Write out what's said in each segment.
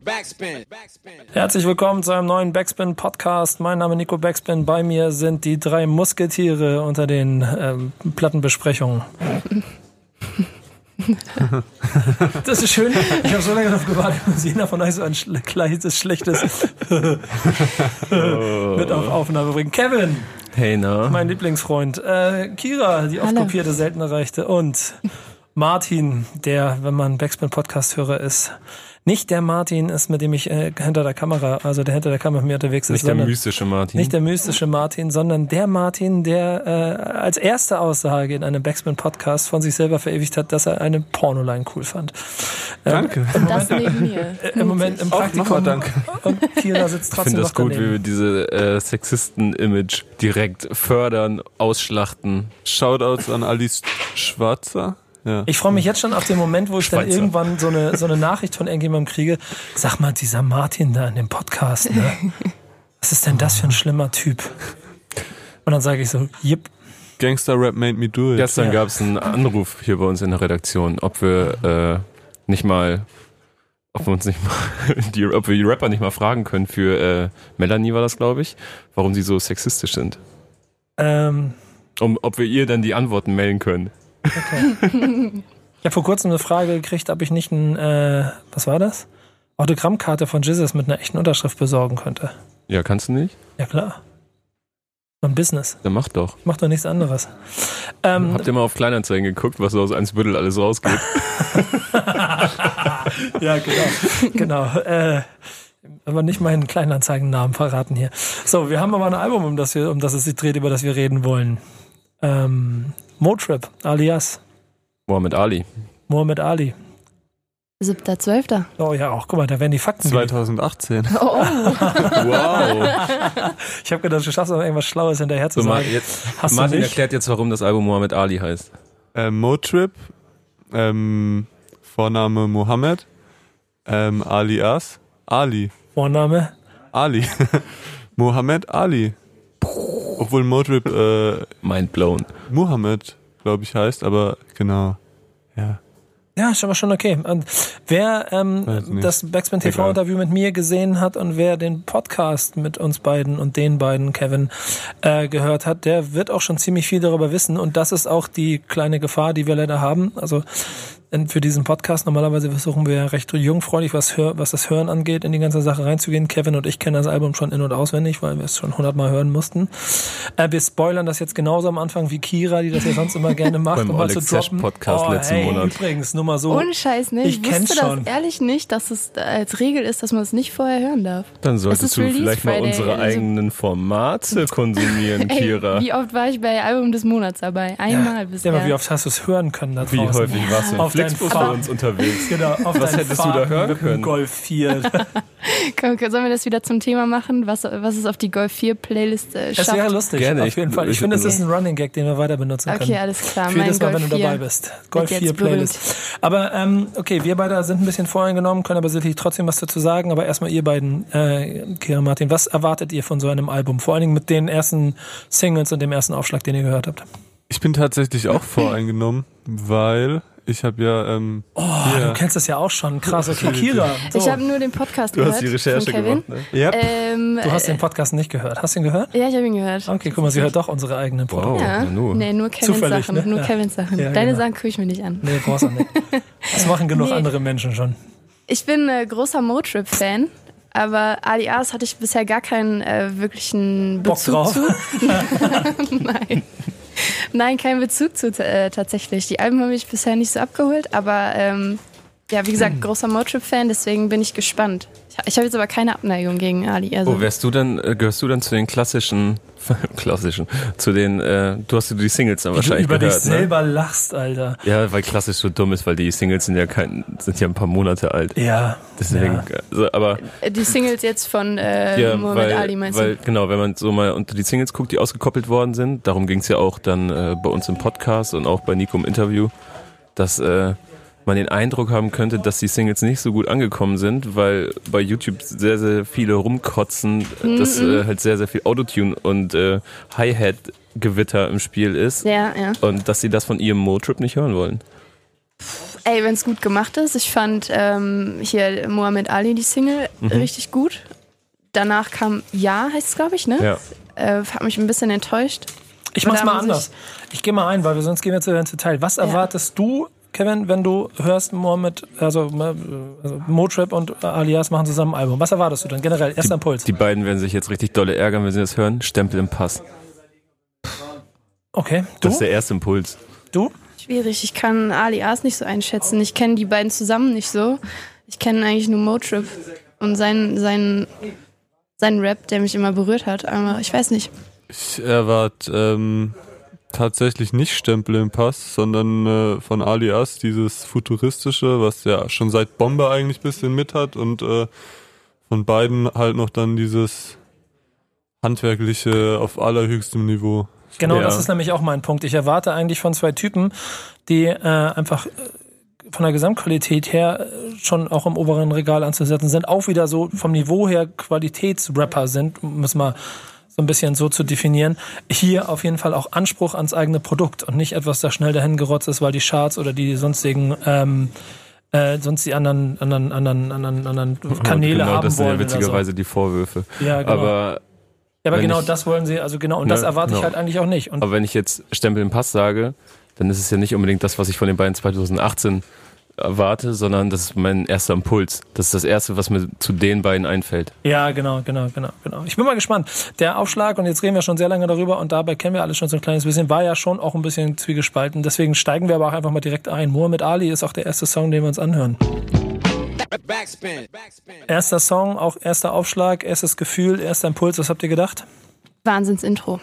Backspin. Herzlich willkommen zu einem neuen Backspin Podcast. Mein Name ist Nico Backspin. Bei mir sind die drei Musketiere unter den ähm, Plattenbesprechungen. Das ist schön. Ich habe so lange darauf gewartet, dass jeder von euch so ein kleines, schlechtes mit auf Aufnahme bringt. Kevin, Hey, na? mein Lieblingsfreund. Äh, Kira, die oft Hallo. kopierte, selten erreichte. Und Martin, der, wenn man Backspin-Podcast-Hörer ist, nicht der Martin ist, mit dem ich äh, hinter der Kamera, also der hinter der Kamera mit mir unterwegs ist, Nicht der mystische Martin. nicht der mystische Martin, sondern der Martin, der äh, als erste Aussage in einem Backspin-Podcast von sich selber verewigt hat, dass er eine Pornoline cool fand. Danke. Und das neben mir. Äh, Im Moment im Praktikum. nochmal danke. Und Kira sitzt ich trotzdem finde noch das gut, wie daneben. wir diese äh, Sexisten-Image direkt fördern, ausschlachten. Shoutouts an Alice Schwarzer. Ja. Ich freue mich jetzt schon auf den Moment, wo ich dann Schweizer. irgendwann so eine, so eine Nachricht von irgendjemandem kriege. Sag mal, dieser Martin da in dem Podcast, ne? Was ist denn das für ein schlimmer Typ? Und dann sage ich so, jipp. Gangster Rap made me do it. Gestern Ja. gab es einen Anruf hier bei uns in der Redaktion, ob wir äh, nicht mal, ob wir uns nicht mal, die, ob wir die Rapper nicht mal fragen können für äh, Melanie war das, glaube ich, warum sie so sexistisch sind. Ähm, Um, ob wir ihr dann die Antworten melden können. Ich habe vor kurzem eine Frage gekriegt, ob ich nicht ein, äh, was war das? Autogrammkarte von Jesus mit einer echten Unterschrift besorgen könnte. Ja, kannst du nicht? Ja klar. So ein Business. Dann mach doch. Macht doch nichts anderes. Ähm, Habt ihr mal auf Kleinanzeigen geguckt, was so aus Einsbüttel alles rausgeht? Ja, genau. genau. Äh, aber nicht meinen Kleinanzeigennamen verraten hier. So, wir haben aber ein Album, um das, wir, um das es sich dreht, über das wir reden wollen. Ähm, Motrip, alias Mohammed Ali. Mohammed Ali. 7.12. Oh ja, auch, guck mal, da werden die Fakten. gelesen. 2018. Oh, oh. Wow. Ich habe gedacht, du schaffst noch irgendwas Schlaues hinterher zu So, sagen. jetzt, Hast du Martin nicht? erklärt jetzt, warum das Album Mohammed Ali heißt. Ähm, Motrip. Ähm, Vorname Mohammed. Ähm, alias Ali. Vorname? Ali. Mohammed Ali. Obwohl Motrip äh, Mind blown. Mohammed, glaube ich, heißt, aber genau. Ja. Ja, ist aber schon okay. Und wer ähm, das Backspin TV Egal. Interview mit mir gesehen hat und wer den Podcast mit uns beiden und den beiden, Kevin, äh, gehört hat, der wird auch schon ziemlich viel darüber wissen. Und das ist auch die kleine Gefahr, die wir leider haben. Also für diesen Podcast normalerweise versuchen wir ja recht jungfräulich, was, hör, was das Hören angeht, in die ganze Sache reinzugehen. Kevin und ich kennen das Album schon in- und auswendig, weil wir es schon hundertmal hören mussten. Äh, wir spoilern das jetzt genauso am Anfang wie Kira, die das ja sonst immer gerne macht, Beim um mal zu Alex Sesh droppen. Podcast oh, letzten hey, Monat. Übrigens, nur mal so. Ohne Scheiß, ne? Ich Ich, kenn's wusste schon. das ehrlich nicht, dass es als Regel ist, dass man es nicht vorher hören darf. Dann solltest du Release vielleicht mal unsere also- eigenen Formate konsumieren, Ey, Kira. wie oft war ich bei Album des Monats dabei? Einmal Ja, bisher. aber wie oft hast du es hören können da Wie draußen? häufig warst du Auf im Flixbus Fahrrad- für uns unterwegs? Genau, auf Was hättest du da Fahrten hören können? Golf 4. Komm, sollen wir das wieder zum Thema machen, was, was es auf die Golf 4 Playlist äh, Das schafft? wäre lustig, Gerne, auf ich- jeden Fall. Ich, ich- finde, es also- ist ein Running Gag, den wir weiter benutzen können. Okay, alles klar. Für jedes mein Mal, wenn Golf du 4 dabei bist. Golf wird 4 jetzt Playlist. Aber ähm, okay, wir beide sind ein bisschen voreingenommen, können aber sicherlich trotzdem was dazu sagen. Aber erstmal ihr beiden, äh, Kira und Martin, was erwartet ihr von so einem Album? Vor allen Dingen mit den ersten Singles und dem ersten Aufschlag, den ihr gehört habt. Ich bin tatsächlich auch voreingenommen, weil ich habe ja, ähm, Oh, Ja. du kennst das ja auch schon. Krass, okay, Kira. So. Ich habe nur den Podcast Du gehört hast die Recherche von Kevin. gemacht, ne? ja, Ähm, du hast den Podcast nicht gehört. Hast du ihn gehört? ja, ich habe ihn gehört. Okay, guck mal, sie hört doch unsere eigenen Produkte. Wow, Ja, na nu. nee, nur Kevins Zufällig, Sachen. ne? Nur Ja. Kevins Sachen. Ja, Deine genau. Sachen gucke ich mir nicht an. Nee, brauchst du nicht. Das machen genug Nee. andere Menschen schon. Ich bin äh, großer Motrip-Fan, aber alias hatte ich bisher gar keinen äh, wirklichen Bock Bezug drauf? zu. Nein. Nein, keinen Bezug zu äh, tatsächlich. Die Alben haben mich bisher nicht so abgeholt, aber ähm, ja, wie gesagt, großer Motrip-Fan, deswegen bin ich gespannt. Ich, habe jetzt aber keine Abneigung gegen Ali. Also, Wo wärst du dann, äh, gehörst du dann zu den klassischen, klassischen, zu den, äh, du hast die Singles dann Wie du wahrscheinlich über dich gehört, ne? selber lachst, Alter. Ja, weil klassisch so dumm ist, weil die Singles sind ja kein, sind ja ein paar Monate alt. Ja. Deswegen, Ja. also, aber äh, die Singles jetzt von äh, ja, Muhammad weil, Ali meinst weil du? genau, wenn man so mal unter die Singles guckt, die ausgekoppelt worden sind, darum ging es ja auch dann äh, bei uns im Podcast und auch bei Nico im Interview, dass äh, man den Eindruck haben könnte, dass die Singles nicht so gut angekommen sind, weil bei YouTube sehr, sehr viele rumkotzen, dass äh, halt sehr, sehr viel Autotune und äh, Hi-Hat-Gewitter im Spiel ist Ja, ja. und dass sie das von ihrem Motrip nicht hören wollen. Ey, wenn es gut gemacht ist. Ich fand ähm, hier Mohammed Ali, die Single, Mhm. richtig gut. Danach kam Ja, heißt es, glaube ich, ne? Ja. Äh, hat mich ein bisschen enttäuscht. Ich mach's Oder mal anders. Ich gehe mal ein, weil wir sonst gehen wir zu ins Detail. Was erwartest du, Kevin, wenn du hörst, Mohammed, also, äh, also Motrip und Alias machen zusammen ein Album? Was erwartest du denn generell? Erster Impuls. Die beiden werden sich jetzt richtig dolle ärgern, wenn sie das hören. Stempel im Pass. Okay. Du? Das ist der erste Impuls. du? Schwierig. Ich kann Alias nicht so einschätzen. Ich kenne die beiden zusammen nicht so. Ich kenne eigentlich nur Motrip und seinen, seinen, seinen Rap, der mich immer berührt hat. Aber ich weiß nicht. Ich erwarte ähm, tatsächlich nicht Stempel im Pass, sondern äh, von Alias dieses futuristische, was ja schon seit Bombe eigentlich ein bisschen mit hat und äh, von beiden halt noch dann dieses handwerkliche auf allerhöchstem Niveau. Genau, Ja. das ist nämlich auch mein Punkt. Ich erwarte eigentlich von zwei Typen, die äh, einfach äh, von der Gesamtqualität her äh, schon auch im oberen Regal anzusetzen sind, auch wieder so vom Niveau her Qualitätsrapper sind, es mal so ein bisschen so zu definieren. Hier auf jeden Fall auch Anspruch ans eigene Produkt und nicht etwas, das schnell dahin gerotzt ist, weil die Charts oder die sonstigen ähm, äh, sonst die anderen anderen anderen anderen anderen Kanäle genau, haben das sind wollen ja oder so. witzigerweise die Vorwürfe. Ja, genau. Aber, ja, aber genau ich- das wollen sie, also genau, und das Ne, erwarte ich genau. halt eigentlich auch nicht. Und aber wenn ich jetzt Stempel im Pass sage, dann ist es ja nicht unbedingt das, was ich von den beiden 2018 erwarte, sondern das ist mein erster Impuls. Das ist das erste, was mir zu den beiden einfällt. Ja, genau, genau, genau, genau. Ich bin mal gespannt. Der Aufschlag, und jetzt reden wir schon sehr lange darüber, und dabei kennen wir alle schon so ein kleines bisschen, war ja schon auch ein bisschen zwiegespalten. Deswegen steigen wir aber auch einfach mal direkt ein. Mohammed Ali ist auch der erste Song, den wir uns anhören. Backspin. Backspin. Erster Song, auch erster Aufschlag, erstes Gefühl, erster Impuls. Was habt ihr gedacht? Wahnsinns-Intro.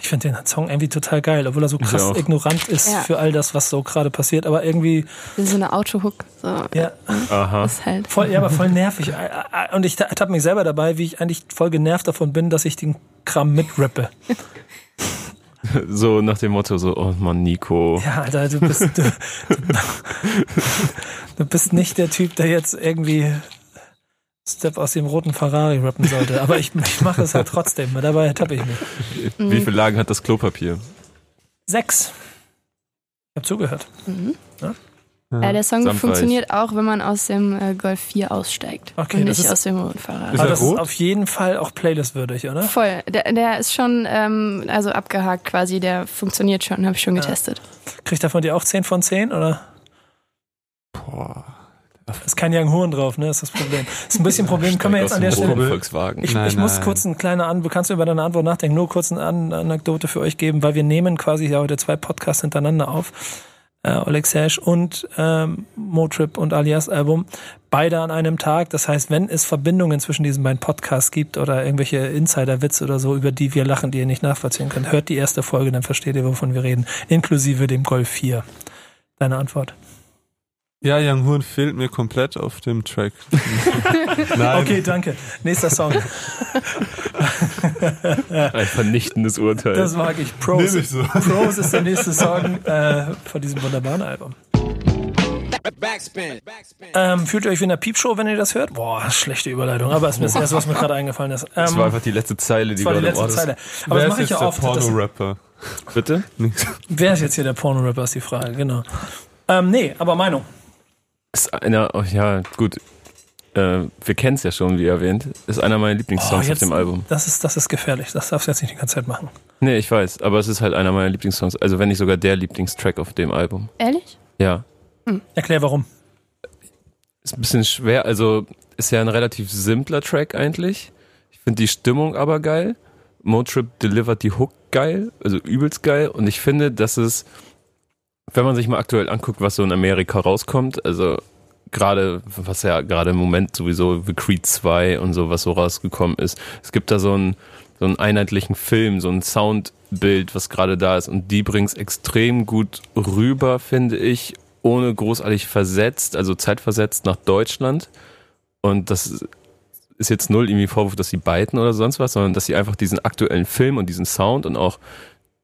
Ich finde den Song irgendwie total geil, obwohl er so krass ignorant ist Ja. für all das, was so gerade passiert. Aber irgendwie, Das ist so eine Autohook. So, ja, Aha. ist halt. voll, ja, aber voll nervig. Und ich ertappe mich selber dabei, wie ich eigentlich voll genervt davon bin, dass ich den Kram mitrappe. So nach dem Motto, so, oh Mann, Nico. Ja, Alter, du bist, du, du bist nicht der Typ, der jetzt irgendwie Step aus dem roten Ferrari rappen sollte. Aber ich, ich mache es halt trotzdem. Dabei ertappe ich mich. Wie viele Lagen hat das Klopapier? Sechs. Ich habe zugehört. Ja, der Song Sanftweich. funktioniert auch, wenn man aus dem äh, Golf 4 aussteigt. Okay, und nicht ist- aus dem Rundfahrrad. Ist Aber er das rot? ist auf jeden Fall auch Playlist-würdig, oder? Voll. Der, der ist schon ähm, also abgehakt quasi. Der funktioniert schon, habe ich schon getestet. Kriegt er von dir auch 10 von 10, oder? Boah. Ist kein Young Horn drauf, ne? Ist das Problem. Ist ein bisschen Problem. Können wir jetzt an der Stelle. Volkswagen. Ich, Nein, ich muss nein. kurz eine kleine An du kannst über deine Antwort nachdenken, nur kurz eine An Anekdote für euch geben, weil wir nehmen quasi ja heute zwei Podcasts hintereinander auf. Äh, Oleg Sash und ähm, Motrip und Alias Album, beide an einem Tag. Das heißt, wenn es Verbindungen zwischen diesen beiden Podcasts gibt oder irgendwelche Insider-Witze oder so, über die wir lachen, die ihr nicht nachvollziehen könnt, hört die erste Folge, dann versteht ihr, wovon wir reden. Inklusive dem Golf 4. Deine Antwort. Ja, Young Horn fehlt mir komplett auf dem Track. Nein, Okay, danke. Nächster Song. Ein vernichtendes Urteil. Das mag ich. Pros. Ich so. Pros ist der nächste Song äh, von diesem wunderbaren Album. Backspin. Backspin. Ähm, fühlt ihr euch wie in einer Piepshow, wenn ihr das hört? Boah, schlechte Überleitung. Aber es ist das erste, was mir gerade eingefallen ist. Ähm, das war einfach die letzte Zeile, die das war die letzte. Zeile. Aber wer das ist mache ich jetzt ja der oft. Porno-Rapper? Bitte? Wer ist jetzt hier der Porno-Rapper, ist die Frage, genau. Ähm, nee, aber Meinung. Ist einer, oh ja, gut. Äh, wir kennen es ja schon, wie erwähnt. Ist einer meiner Lieblingssongs Oh, auf dem Album. Das ist, das ist gefährlich. Das darfst du jetzt nicht die ganze Zeit machen. Nee, ich weiß, aber es ist halt einer meiner Lieblingssongs. Also wenn nicht sogar der Lieblingstrack auf dem Album. Ehrlich? Ja. Erklär warum. Ist ein bisschen schwer, also ist ja ein relativ simpler Track eigentlich. Ich finde die Stimmung aber geil. Motrip delivert die Hook geil, also übelst geil. Und ich finde, dass es, wenn man sich mal aktuell anguckt, was so in Amerika rauskommt, also gerade, was ja gerade im Moment sowieso The Creed 2 und so, was so rausgekommen ist. Es gibt da so einen, so einen einheitlichen Film, so ein Soundbild, was gerade da ist. Und die bringt's extrem gut rüber, finde ich, ohne großartig versetzt, also zeitversetzt nach Deutschland. Und das ist jetzt null irgendwie Vorwurf, dass sie beiten oder sonst was, sondern dass sie einfach diesen aktuellen Film und diesen Sound und auch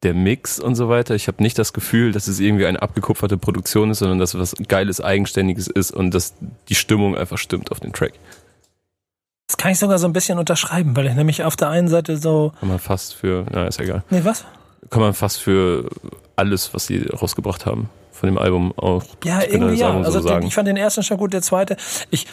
der Mix und so weiter. Ich habe nicht das Gefühl, dass es irgendwie eine abgekupferte Produktion ist, sondern dass es was Geiles, Eigenständiges ist und dass die Stimmung einfach stimmt auf den Track. Das kann ich sogar so ein bisschen unterschreiben, weil ich nämlich auf der einen Seite so. Kann man fast für, na ist egal, Nee, was? kann man fast für alles, was sie rausgebracht haben. von dem Album auch. Ja, irgendwie ja. Album Also so den, ich fand den ersten schon gut, der zweite. Ich,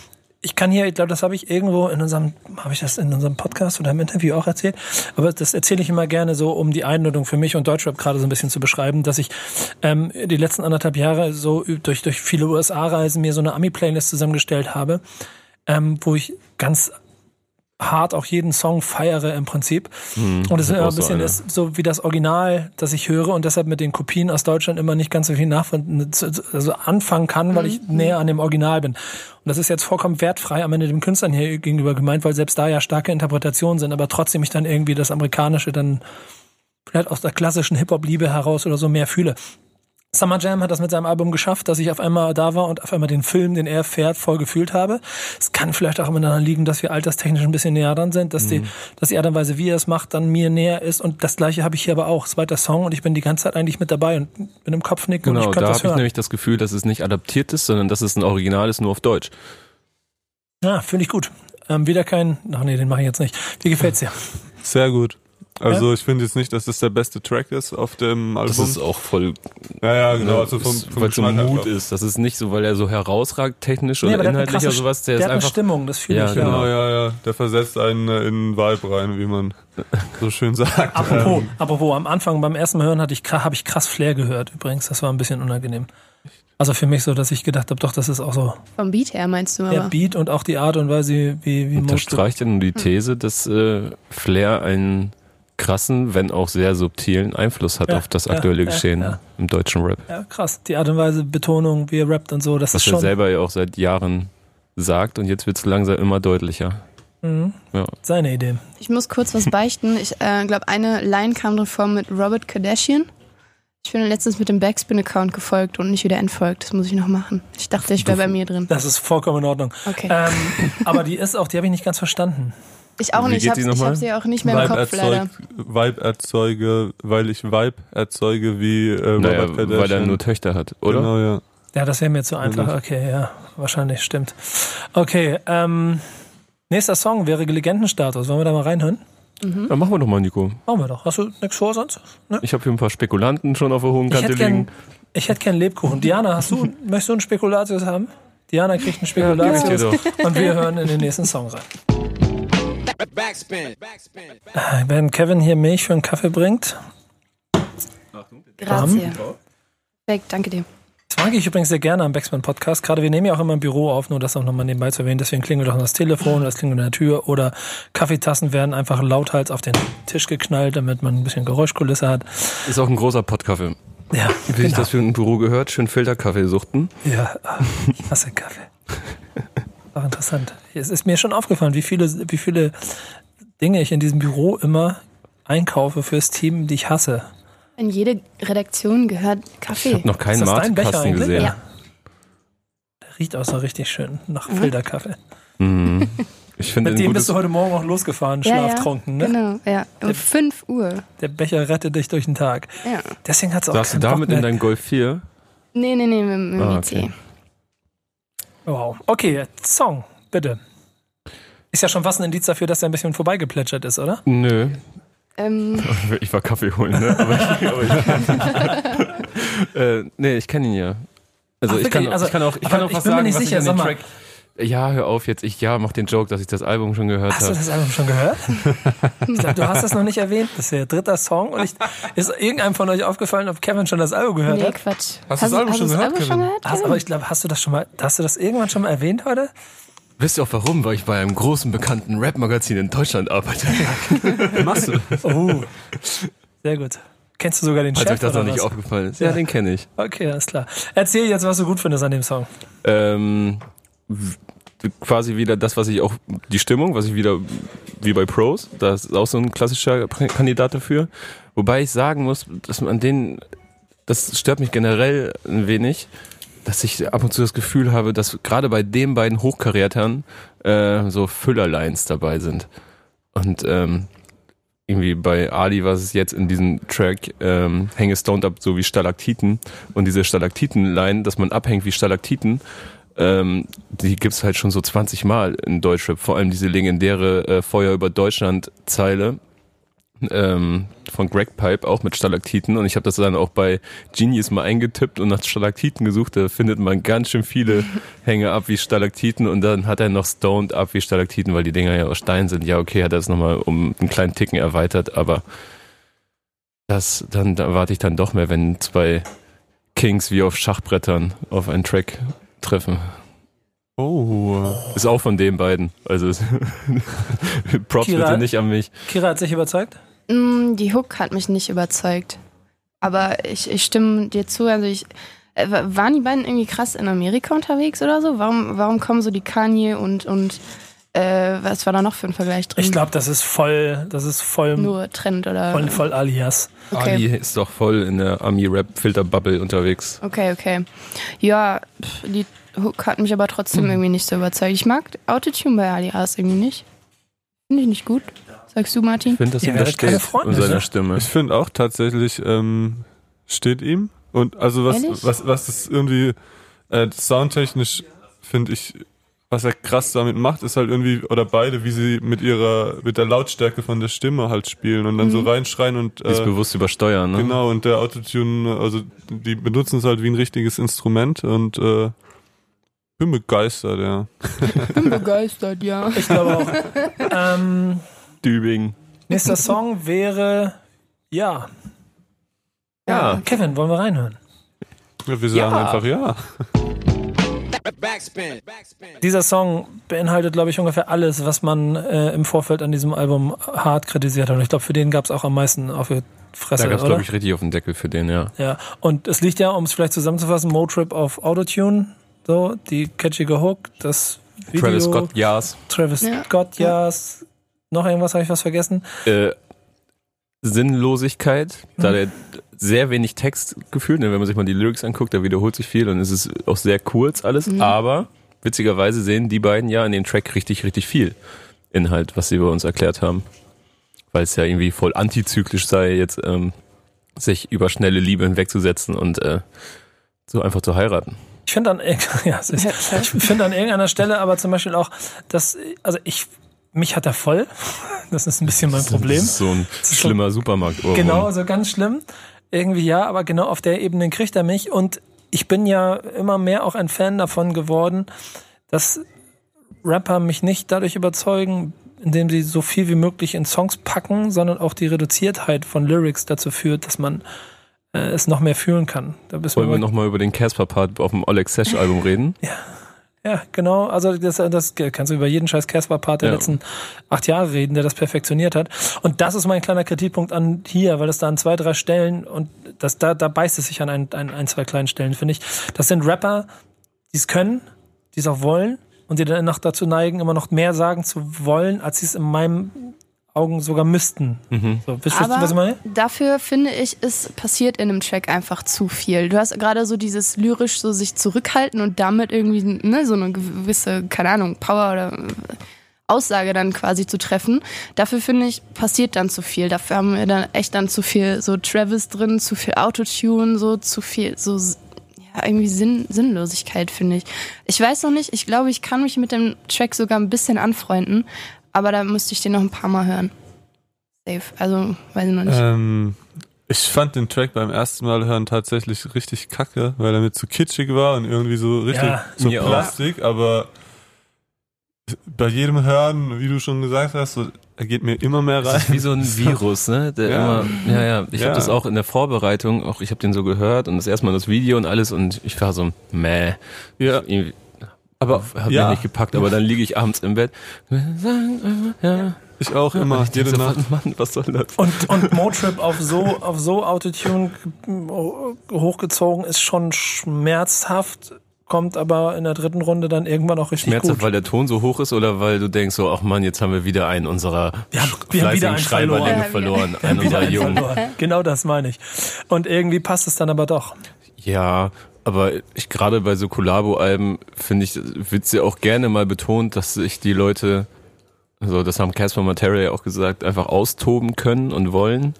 ich kann hier, ich glaube, das habe ich irgendwo in unserem, habe ich das in unserem Podcast oder im Interview auch erzählt, aber das erzähle ich immer gerne so, um die Einordnung für mich und Deutschrap gerade so ein bisschen zu beschreiben, dass ich ähm, die letzten anderthalb Jahre so durch, durch viele USA-Reisen mir so eine Ami-Playlist zusammengestellt habe, ähm, wo ich ganz hart auch jeden Song feiere im Prinzip. und es ist immer auch ein so bisschen ist so wie das Original, das ich höre und deshalb mit den Kopien aus Deutschland immer nicht ganz so viel nach also anfangen kann, weil ich näher an dem Original bin. Und das ist jetzt vollkommen wertfrei am Ende dem Künstlern hier gegenüber gemeint, weil selbst da ja starke Interpretationen sind, aber trotzdem ich dann irgendwie das Amerikanische dann vielleicht aus der klassischen Hip-Hop-Liebe heraus oder so mehr fühle. Summer Jam hat das mit seinem Album geschafft, dass ich auf einmal da war und auf einmal den Film, den er fährt, voll gefühlt habe. Es kann vielleicht auch immer daran liegen, dass wir alterstechnisch ein bisschen näher dran sind, dass die, dass die Art und Weise, wie er es macht, dann mir näher ist. Und das gleiche habe ich hier aber auch. Zweiter Song und ich bin die ganze Zeit eigentlich mit dabei und bin im Kopf nicken und Genau, ich könnte da das habe ich hören. nämlich das Gefühl, dass es nicht adaptiert ist, sondern dass es ein Original ist, nur auf Deutsch. Ja, finde ich gut. Ähm, wieder kein, ach nee, den mache ich jetzt nicht. Wie gefällt's dir? Sehr gut. Also ich finde jetzt nicht, dass das der beste Track ist auf dem Album. Das ist auch voll, ja, ja, genau. ne, Also vom, vom weil es so Mut ist. Das ist nicht so, weil er so herausragt technisch Nee, oder der eine inhaltlich oder sowas. Der, Der ist hat eine einfach Stimmung, das fühle Ja, ich. Genau, Ja. ja, ja. Der versetzt einen äh, in Vibe rein, wie man so schön sagt. Apropos, Ähm, apropos, am Anfang beim ersten Mal hören hatte ich, habe ich krass Flair gehört übrigens. Das war ein bisschen unangenehm. Also für mich so, dass ich gedacht habe, doch, das ist auch so Vom Beat her meinst du der aber. Beat und auch die Art und Weise, wie, wie Moschto- unterstreicht ja nur die These, dass äh, Flair einen krassen, wenn auch sehr subtilen Einfluss hat Ja, auf das aktuelle ja, Geschehen ja. im deutschen Rap. Ja, krass. Die Art und Weise, Betonung, wie er rappt und so, das Was ist er schon selber ja auch seit Jahren sagt und jetzt wird es langsam immer deutlicher. mhm, Ja. seine Idee. Ich muss kurz was beichten. Ich äh, glaube, eine Line kam drin vor mit Robert Kardashian. Ich bin letztens mit dem Backspin-Account gefolgt und nicht wieder entfolgt. Das muss ich noch machen. Ich dachte, ich wäre bei mir drin. Das ist vollkommen in Ordnung. Okay. Ähm, aber die ist auch, die habe ich nicht ganz verstanden. Ich auch wie nicht. Ich habe hab sie auch nicht mehr im Vibe, Kopf leider. erzeug, Vibe erzeuge, weil ich Vibe erzeuge wie äh, Robert Naja, Kardashian. weil er nur Töchter hat, oder? Genau, ja. Ja, das wäre mir zu einfach. Okay, ja, wahrscheinlich stimmt. Okay, ähm, nächster Song wäre Legendenstatus. Wollen wir da mal reinhören? Dann machen wir doch mal, Nico. Machen wir doch. Hast du nichts vor sonst? Ne? Ich habe hier ein paar Spekulanten schon auf der hohen Ich Kante hätte gern, liegen. ich hätte gern Lebkuchen. Diana, hast du, möchtest du einen Spekulatius haben? Diana kriegt einen Ja, Spekulatius doch. und wir hören in den nächsten Song rein. Backspin. Backspin. Wenn Kevin hier Milch für einen Kaffee bringt, Grazie. Perfekt, danke dir. Das mag ich übrigens sehr gerne am Backspin Podcast. Gerade wir nehmen ja auch immer im Büro auf, nur das auch nochmal nebenbei zu erwähnen. Deswegen klingelt doch das Telefon oder es klingelt an der Tür oder Kaffeetassen werden einfach lauthals auf den Tisch geknallt, damit man ein bisschen Geräuschkulisse hat. Ist auch ein großer Pottkaffee. Ja, Wie sich das für ein Büro gehört, schön Filterkaffee suchten. ja ich hasse Kaffee. Auch interessant. Es ist mir schon aufgefallen, wie viele, wie viele Dinge ich in diesem Büro immer einkaufe fürs Team, die ich hasse. In jede Redaktion gehört Ich Kaffee. habe noch keinen eigentlich? gesehen. Ja. Der riecht auch so richtig schön nach Filterkaffee. Mhm. Ich finde Mit dem bist du heute Morgen auch losgefahren, schlaftrunken, ne? Genau, ja. Um 5 Uhr. Der Becher rettet dich durch den Tag. Ja. Deswegen hat es auch Saßt du Bock damit mehr. in dein Golf 4? Nee, nee, nee, mit, mit dem Ah, IC. Okay. Wow. Okay, Song, bitte. Ist ja schon fast ein Indiz dafür, dass er ein bisschen vorbeigeplätschert ist, oder? Nö. Ähm, Ich war Kaffee holen, ne? Aber ich, aber ich, äh, nee, ich kenne ihn ja. Also, Ach, ich, kann? Also, ich kann auch, ich kann auch ich was bin mir sagen, nicht was sicher, ich an mal. Track... Ja, hör auf jetzt. Ich ja, mach den Joke, dass ich das Album schon gehört Hast du habe. das Album schon gehört? ich glaub, du hast das noch nicht erwähnt. Das ist der dritte Song. Und ich, ist irgendeinem von euch aufgefallen, ob Kevin schon das Album gehört nee, hat? Quatsch. Hast du das Album schon hast du gehört, das Album schon Kevin? gehört? Hast, aber ich glaube, hast du das schon mal, hast du das irgendwann schon mal erwähnt heute? Wisst ihr auch warum? Weil ich bei einem großen, bekannten Rap-Magazin in Deutschland arbeite. Machst du? Oh, sehr gut. Kennst du sogar den Als Chef euch das noch nicht was? aufgefallen ist. Ja, Ja. den kenne ich. Okay, alles klar. Erzähl jetzt, was du gut findest an dem Song. Ähm, quasi wieder das, was ich auch, die Stimmung, was ich wieder, wie bei Pros, das ist auch so ein klassischer Kandidat dafür. Wobei ich sagen muss, dass man den, das stört mich generell ein wenig, dass ich ab und zu das Gefühl habe, dass gerade bei den beiden Hochkarätern äh, so Füllerlines dabei sind. Und ähm, irgendwie bei Ali war es jetzt in diesem Track ähm, Hänge Stoned Up so wie Stalaktiten und diese Stalaktiten-Line, dass man abhängt wie Stalaktiten, ähm, die gibt's halt schon so 20 Mal in Deutschrap. Vor allem diese legendäre äh, Feuer über Deutschland-Zeile, ähm, von Greg Pipe, auch mit Stalaktiten. Und ich habe das dann auch bei Genius mal eingetippt und nach Stalaktiten gesucht. Da findet man ganz schön viele Hänge ab wie Stalaktiten. Und dann hat er noch Stoned ab wie Stalaktiten, weil die Dinger ja aus Stein sind. Ja, okay, hat er das nochmal um einen kleinen Ticken erweitert. Aber das, dann da erwarte ich dann doch mehr, wenn zwei Kings wie auf Schachbrettern auf einen Track treffen. Oh. Ist auch von den beiden. Also es- Props Kira? bitte nicht an mich. Kira hat sich überzeugt? Mm, Die Hook hat mich nicht überzeugt. Aber ich, ich stimme dir zu. Also ich, äh, waren die beiden irgendwie krass in Amerika unterwegs oder so? Warum, warum kommen so die Kanye und, und äh, was war da noch für ein Vergleich drin? Ich glaube, das ist voll, das ist voll, Nur Trend oder. voll, voll alias. Okay. Ali ist doch voll in der Ami-Rap-Filter-Bubble unterwegs. Okay, okay. Ja, die Hook hat mich aber trotzdem irgendwie nicht so überzeugt. Ich mag Autotune bei Alias irgendwie nicht. Finde ich nicht gut. Sagst du, Martin? Ich finde, das keine untersteht in seiner ne? Stimme. Ich finde auch tatsächlich, ähm, steht ihm. Und also was, Ehrlich? was, was das irgendwie äh, soundtechnisch finde ich, was er krass damit macht, ist halt irgendwie, oder beide, wie sie mit ihrer, mit der Lautstärke von der Stimme halt spielen und dann so reinschreien und äh, bewusst übersteuern, ne? genau, und der Autotune, also die benutzen es halt wie ein richtiges Instrument und äh, bin begeistert, ja. bin begeistert, ja. Ich glaube auch. ähm, Dübing. nächster Song wäre, ja. Ja. Kevin, wollen wir reinhören? ja wir sagen Ja. einfach ja. Backspin. Backspin. Dieser Song beinhaltet, glaube ich, ungefähr alles, was man äh, im Vorfeld an diesem Album hart kritisiert hat. Und ich glaube, für den gab es auch am meisten auf die Fresse, Da gab es, glaube ich, richtig auf den Deckel für den, ja. Ja, und es liegt ja, um es vielleicht zusammenzufassen, Motrip auf Autotune, so, die catchige Hook, das Video, Travis Scott, Yas. Travis Ja. Scott, ja, noch irgendwas, habe ich was vergessen? Äh, Sinnlosigkeit, da Mhm. der sehr wenig Text gefühlt, ne, wenn man sich mal die Lyrics anguckt, da wiederholt sich viel und es ist auch sehr kurz alles, Mhm. aber witzigerweise sehen die beiden ja in dem Track richtig, richtig viel Inhalt, was sie bei uns erklärt haben. Weil es ja irgendwie voll antizyklisch sei, jetzt ähm, sich über schnelle Liebe hinwegzusetzen und äh, so einfach zu heiraten. Ich finde an, ja, es ist, ich finde an irgendeiner Stelle aber zum Beispiel auch, dass, also ich, mich hat er voll. Das ist ein bisschen mein Problem. Das ist so ein so- schlimmer Supermarkt. Genau, so ganz schlimm. Irgendwie ja, aber genau auf der Ebene kriegt er mich. Und ich bin ja immer mehr auch ein Fan davon geworden, dass Rapper mich nicht dadurch überzeugen, indem sie so viel wie möglich in Songs packen, sondern auch die Reduziertheit von Lyrics dazu führt, dass man äh, es noch mehr fühlen kann. Da Wollen wir nochmal über den Casper-Part auf dem Oleg Sesh-Album reden? Ja, genau. Also das, das kannst du über jeden scheiß Casper-Part der Ja. letzten acht Jahre reden, der das perfektioniert hat. Und das ist mein kleiner Kritikpunkt an hier, weil es da an zwei, drei Stellen und das, da, da beißt es sich an ein, ein, ein zwei kleinen Stellen, finde ich. Das sind Rapper, die es können, die es auch wollen und die dann noch dazu neigen, immer noch mehr sagen zu wollen, als sie es in meinen Augen sogar müssten. So, wisst Aber was ich meine? dafür finde ich, es passiert in einem Track einfach zu viel. Du hast gerade so dieses lyrisch so sich zurückhalten und damit irgendwie ne, so eine gewisse, keine Ahnung, Power oder äh, Aussage dann quasi zu treffen. Dafür finde ich, passiert dann zu viel. Dafür haben wir dann echt dann zu viel so Travis drin, zu viel Autotune, so zu viel, so ja, irgendwie Sinn, Sinnlosigkeit, finde ich. Ich weiß noch nicht, ich glaube, ich kann mich mit dem Track sogar ein bisschen anfreunden, aber da müsste ich den noch ein paar Mal hören. Safe. Also, weiß ich noch nicht. Ähm, ich fand den Track beim ersten Mal hören tatsächlich richtig kacke, weil er mir zu kitschig war und irgendwie so richtig Ja, so mir auch. Plastik, aber bei jedem Hören, wie du schon gesagt hast, so, er geht mir immer mehr Das rein. ist wie so ein Virus, ne? Der Ja. immer, ja, ja. Ich Ja. habe das auch in der Vorbereitung, auch ich habe den so gehört und das erste Mal das Video und alles und ich war so, meh. Ja, Irgendwie aber hat ja, mich nicht gepackt, aber dann liege ich abends im Bett. Ja, ich auch immer, Und ich jede so, Nacht. Mann, was soll das? Und, und Motrip auf so, auf so Autotune hochgezogen ist schon schmerzhaft, kommt aber in der dritten Runde dann irgendwann auch richtig Schmerzhaft, gut. weil der Ton so hoch ist oder weil du denkst so, ach Mann, jetzt haben wir wieder einen unserer Wir haben- wir haben wieder einen Schreiberlinge verloren. verloren, einen unserer Jungen. verloren. Genau das meine ich. Und irgendwie passt es dann aber doch. Ja, aber ich gerade bei so Kollabo-Alben finde ich, wird sie auch gerne mal betont, dass sich die Leute, also das haben Casper Materia ja auch gesagt, einfach austoben können und wollen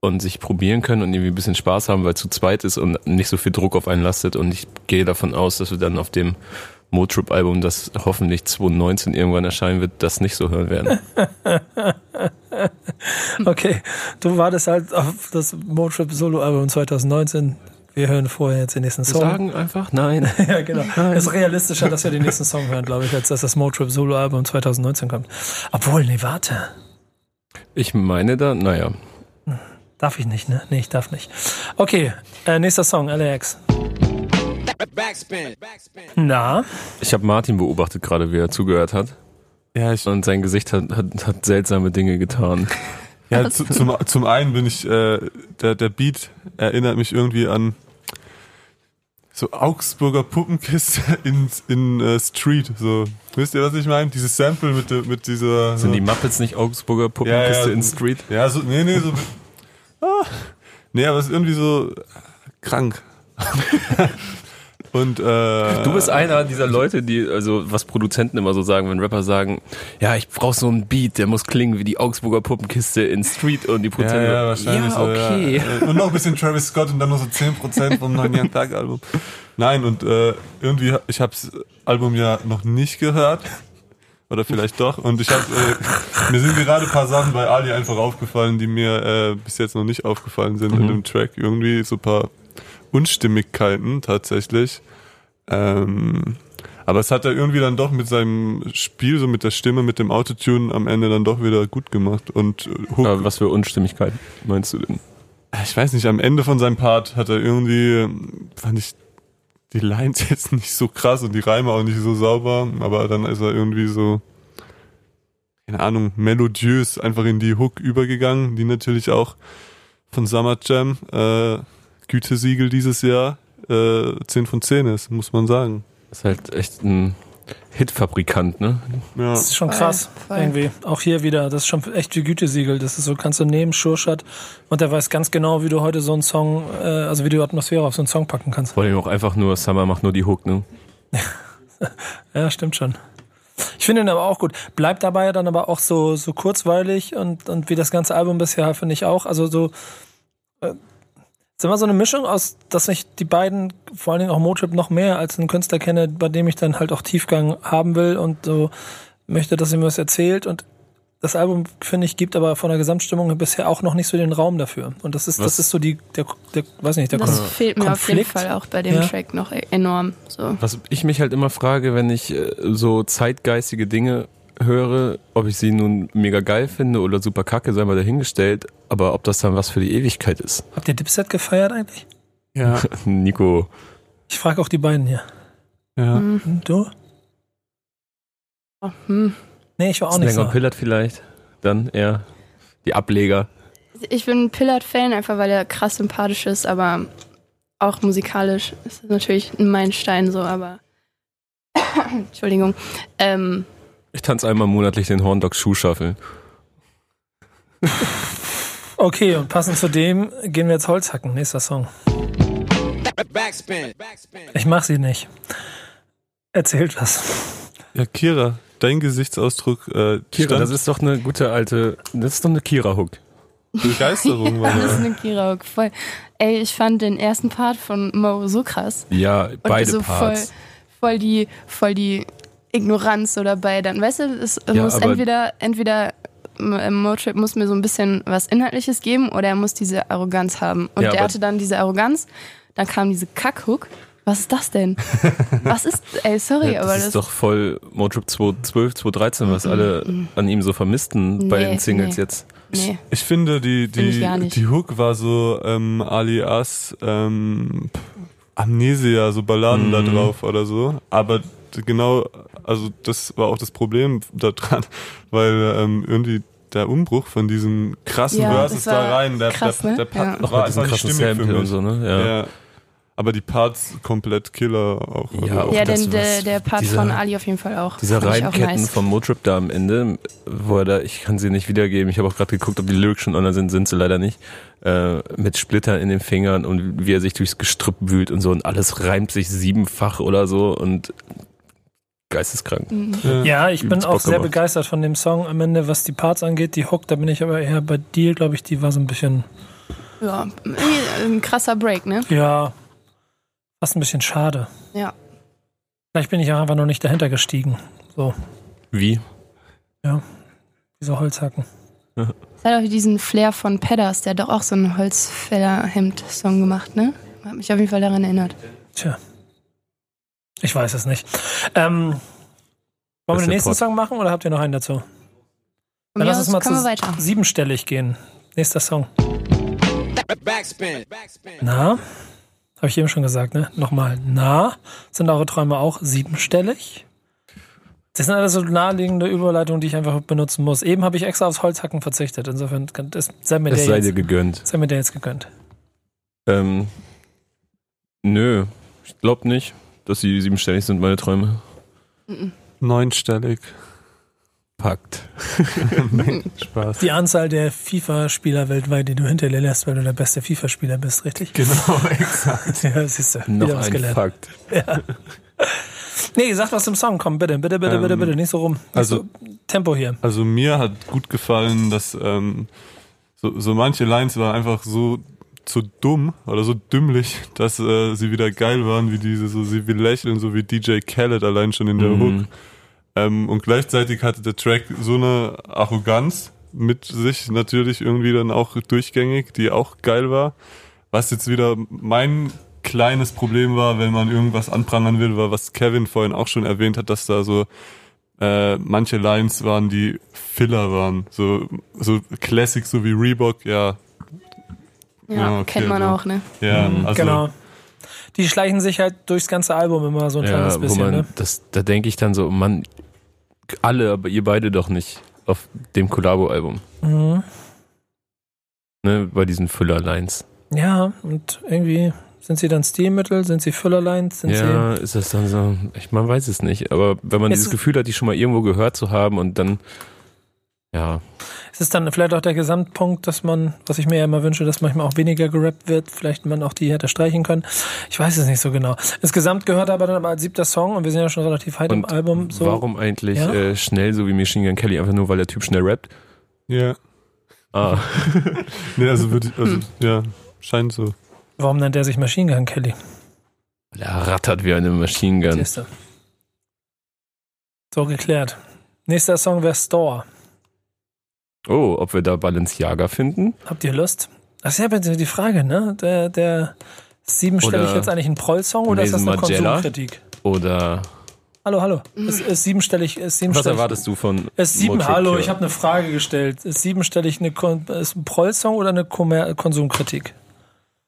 und sich probieren können und irgendwie ein bisschen Spaß haben, weil zu zweit ist und nicht so viel Druck auf einen lastet und ich gehe davon aus, dass wir dann auf dem Motrip-Album, das hoffentlich 2019 irgendwann erscheinen wird, das nicht so hören werden. Okay, du wartest halt auf das Motrip Solo-Album 2019. Wir hören vorher jetzt den nächsten Song. Sagen einfach nein. Ja, genau. Es ist realistischer, dass wir den nächsten Song hören, glaube ich, als dass das Motrip Solo-Album 2019 kommt. Obwohl, nee, warte. Ich meine da, naja. Darf ich nicht, ne? Nee, ich darf nicht. Okay, äh, nächster Song, LAX. Backspin. Backspin. Na, Ich habe Martin beobachtet gerade, wie er zugehört hat. Ja, ich, Und sein Gesicht hat, hat, hat seltsame Dinge getan. ja zu, zum, zum einen bin ich, äh, der, der Beat erinnert mich irgendwie an so Augsburger Puppenkiste in, in äh, Street. So, wisst ihr, was ich meine? Dieses Sample mit, der- mit dieser. Sind die Muppets nicht Augsburger Puppenkiste Ja, ja. in Street? Ja, so, nee, nee, so. Ah, nee, aber es ist irgendwie so krank. Und äh, Du bist einer dieser Leute, die, also was Produzenten immer so sagen, wenn Rapper sagen, ja, ich brauche so einen Beat, der muss klingen wie die Augsburger Puppenkiste in Street und die ja, Produzenten ja, so, wahrscheinlich ja, so, okay. Ja. Und noch ein bisschen Travis Scott und dann nur so 10% vom neuen Young Thug Album. Nein, und äh, irgendwie, ich habe das Album ja noch nicht gehört. Oder vielleicht doch. Und ich habe, äh, mir sind gerade ein paar Sachen bei Ali einfach aufgefallen, die mir äh, bis jetzt noch nicht aufgefallen sind in dem Track. Irgendwie so ein paar Unstimmigkeiten tatsächlich. Ähm, aber es hat er irgendwie dann doch mit seinem Spiel, so mit der Stimme, mit dem Autotune am Ende dann doch wieder gut gemacht. Und äh, Hook, Aber was für Unstimmigkeiten meinst du denn? ich weiß nicht, am Ende von seinem Part hat er irgendwie, fand ich die Lines jetzt nicht so krass und die Reime auch nicht so sauber, aber dann ist er irgendwie so, keine Ahnung, melodiös einfach in die Hook übergegangen, die natürlich auch von Summer Jam, äh, Gütesiegel dieses Jahr, äh, 10 von 10 ist, muss man sagen. ist halt echt ein Hitfabrikant, ne? Ja. das ist schon krass. voll. Irgendwie. Auch hier wieder. Das ist schon echt wie Gütesiegel. Das ist so, kannst du nehmen, Schurschat. Und der weiß ganz genau, wie du heute so einen Song, äh, also wie du Atmosphäre auf so einen Song packen kannst. Vor allem auch einfach nur, Summer macht nur die Hook, ne? Ja, stimmt schon. Ich finde ihn aber auch gut. Bleibt dabei dann aber auch so, so kurzweilig und, und wie das ganze Album bisher, finde ich auch. Also so, äh, ist immer so eine Mischung aus, dass ich die beiden, vor allen Dingen auch Motrip, noch mehr als einen Künstler kenne, bei dem ich dann halt auch Tiefgang haben will und so möchte, dass er mir was erzählt. Und das Album, finde ich, gibt aber von der Gesamtstimmung bisher auch noch nicht so den Raum dafür. Und das ist, Was- das ist so die, der, der weiß nicht, der Das Kon fehlt mir auf jeden Konflikt. Fall auch bei dem Ja. Track noch e- enorm. So. Was ich mich halt immer frage, wenn ich äh, so zeitgeistige Dinge höre, ob ich sie nun mega geil finde oder super kacke, sei mal dahingestellt, aber ob das dann was für die Ewigkeit ist. Habt ihr Dipset gefeiert eigentlich? Ja, Nico, Ich frage auch die beiden hier. ja. Hm, Du? Oh, hm. Nee, ich war auch nicht so. Pillard vielleicht, dann eher die Ableger. Ich bin ein Pillard-Fan, einfach weil er krass sympathisch ist, aber auch musikalisch ist das natürlich ein Meilenstein so, aber Entschuldigung. Ähm, Ich tanze einmal monatlich den Horndog Schuhschaffel. Okay, und passend zu dem gehen wir jetzt Holz hacken. Nächster Song. Backspin. Backspin. Ich mach sie nicht. Erzählt was. Ja, Kira, dein Gesichtsausdruck, äh, Kira, stand das ist doch eine gute alte, das ist doch eine Kira-Hook. Begeisterung war das ist eine Kira voll. Ey, ich fand den ersten Part von Mo so krass. Ja, Und beide so Parts. voll, voll die, voll die Ignoranz so dabei. Dann, weißt du, es Ja, muss entweder, entweder Motrip muss mir so ein bisschen was Inhaltliches geben oder er muss diese Arroganz haben. Und Ja, der hatte dann diese Arroganz, dann kam diese Kackhook. Was ist das denn? was ist, ey, sorry, Ja, das aber ist das, doch voll Motrip 2012, 2013, was alle an ihm so vermissten bei Nee, den Singles nee. jetzt. nee. Ich finde, die, Finde ich die, gar nicht. die Hook war so ähm, alias ähm, Amnesia, so Balladen da Mhm. drauf oder so. Aber genau, also das war auch das Problem da dran, weil ähm, irgendwie der Umbruch von diesem krassen Ja, Verses da rein, der, krass, der, ne? der, Part Ja. Noch war einfach nicht krassen stimmig für Sample mich. und so, ne? Ja. Ja. Aber die Parts komplett Killer auch. Ja, also auch Ja, denn der, der Part dieser- von Ali auf jeden Fall auch. Diese Fand ich auch Reimketten nice. vom Motrip da am Ende, wo er da, ich kann sie nicht wiedergeben, ich habe auch gerade geguckt, ob die Lyrics schon online sind, sind sie leider nicht, äh, mit Splittern in den Fingern und wie er sich durchs Gestrüpp wühlt und so und alles reimt sich siebenfach oder so und geisteskrank. ja. Ja, ich bin auch sehr gemacht. begeistert von dem Song am Ende, was die Parts angeht. Die Hook, da bin ich aber eher bei dir, glaube ich, die war so ein bisschen, Ja, ein krasser Break, ne? ja, fast ein bisschen schade. Ja. Vielleicht bin ich auch einfach noch nicht dahinter gestiegen. So, Wie? diese Holzhacken. Es hat auch diesen Flair von Pedders, der hat doch auch so einen Holzfäller-Hemd-Song gemacht, ne? Hat mich auf jeden Fall daran erinnert. Tja. Ich weiß es nicht. Ähm, wollen wir den nächsten Pod. Song machen oder habt ihr noch einen dazu? Dann lass uns mal können zu wir weiter. siebenstellig gehen. Nächster Song. Backspin. Backspin. Na? Habe ich eben schon gesagt, ne? Nochmal. Na? Sind eure Träume auch siebenstellig? Das sind alles so naheliegende Überleitungen, die ich einfach benutzen muss. Eben habe ich extra aufs Holzhacken verzichtet. Insofern das, sei, mir Es der sei dir jetzt, gegönnt. sei mir der jetzt gegönnt. Ähm, nö, ich glaube nicht, dass sie siebenstellig sind, meine Träume. Neunstellig. Packt. Spaß. Die Anzahl der FIFA-Spieler weltweit, die du hinter dir lässt, weil du der beste FIFA-Spieler bist, richtig? Genau, exakt. Ja, siehst du. Noch ein gelernt. Fakt. Nee, sag was zum Song, komm, bitte, bitte, bitte, Ähm, bitte, bitte, nicht so rum. Nicht also- so, Tempo hier. Also mir hat gut gefallen, dass ähm, so, so manche Lines waren einfach so so dumm oder so dümmlich, dass äh, sie wieder geil waren, wie diese, so sie will lächeln, so wie DJ Khaled allein schon in der Mhm. Hook. Ähm, und gleichzeitig hatte der Track so eine Arroganz mit sich natürlich irgendwie dann auch durchgängig, die auch geil war. Was jetzt wieder mein kleines Problem war, wenn man irgendwas anprangern will, war, was Kevin vorhin auch schon erwähnt hat, dass da so äh, manche Lines waren, die Filler waren. So, so Classic, so wie Reebok, ja. Ja, Ja, okay, kennt man so. auch, ne? Ja, also, genau. Die schleichen sich halt durchs ganze Album immer so ein kleines Ja, wo bisschen, man, ne? das, da denke ich dann so, Mann, alle, aber ihr beide doch nicht auf dem Collabo-Album. Mhm. Ne, bei diesen Füller-Lines. Ja, und irgendwie sind sie dann Stilmittel, sind sie Füllerlines, sind Ja, ist das dann so, ich, man weiß es nicht, aber wenn man Es dieses Gefühl hat, die schon mal irgendwo gehört zu haben und dann, ja, sie, ist es dann vielleicht auch der Gesamtpunkt, dass man, was ich mir ja immer wünsche, dass manchmal auch weniger gerappt wird, vielleicht man auch die hätte streichen können. Ich weiß es nicht so genau. Insgesamt gehört aber dann aber als siebter Song und wir sind ja schon relativ weit im Album so. warum eigentlich Ja? äh, schnell, so wie Machine Gun Kelly, einfach nur, weil der Typ schnell rappt? Ja. Ah, Nee, also würde ich, also, ja, scheint so. Warum nennt er sich Machine Gun Kelly? der rattert wie eine Machine Gun. Siehst du. So geklärt. Nächster Song wäre Store. Oh, ob wir da Balenciaga finden? Habt ihr Lust? Das ist ja bitte die Frage, ne? Der, der ist siebenstellig Oder jetzt eigentlich ein Proll-Song oder ist das eine? Konsumkritik? Oder Hallo, hallo. Ist, ist siebenstellig, ist was siebenstellig. erwartest du von Ist sieben, Motrip hallo, ich habe eine Frage gestellt. Ist siebenstellig eine Kon ist ein Proll-Song oder eine Kommer Konsumkritik?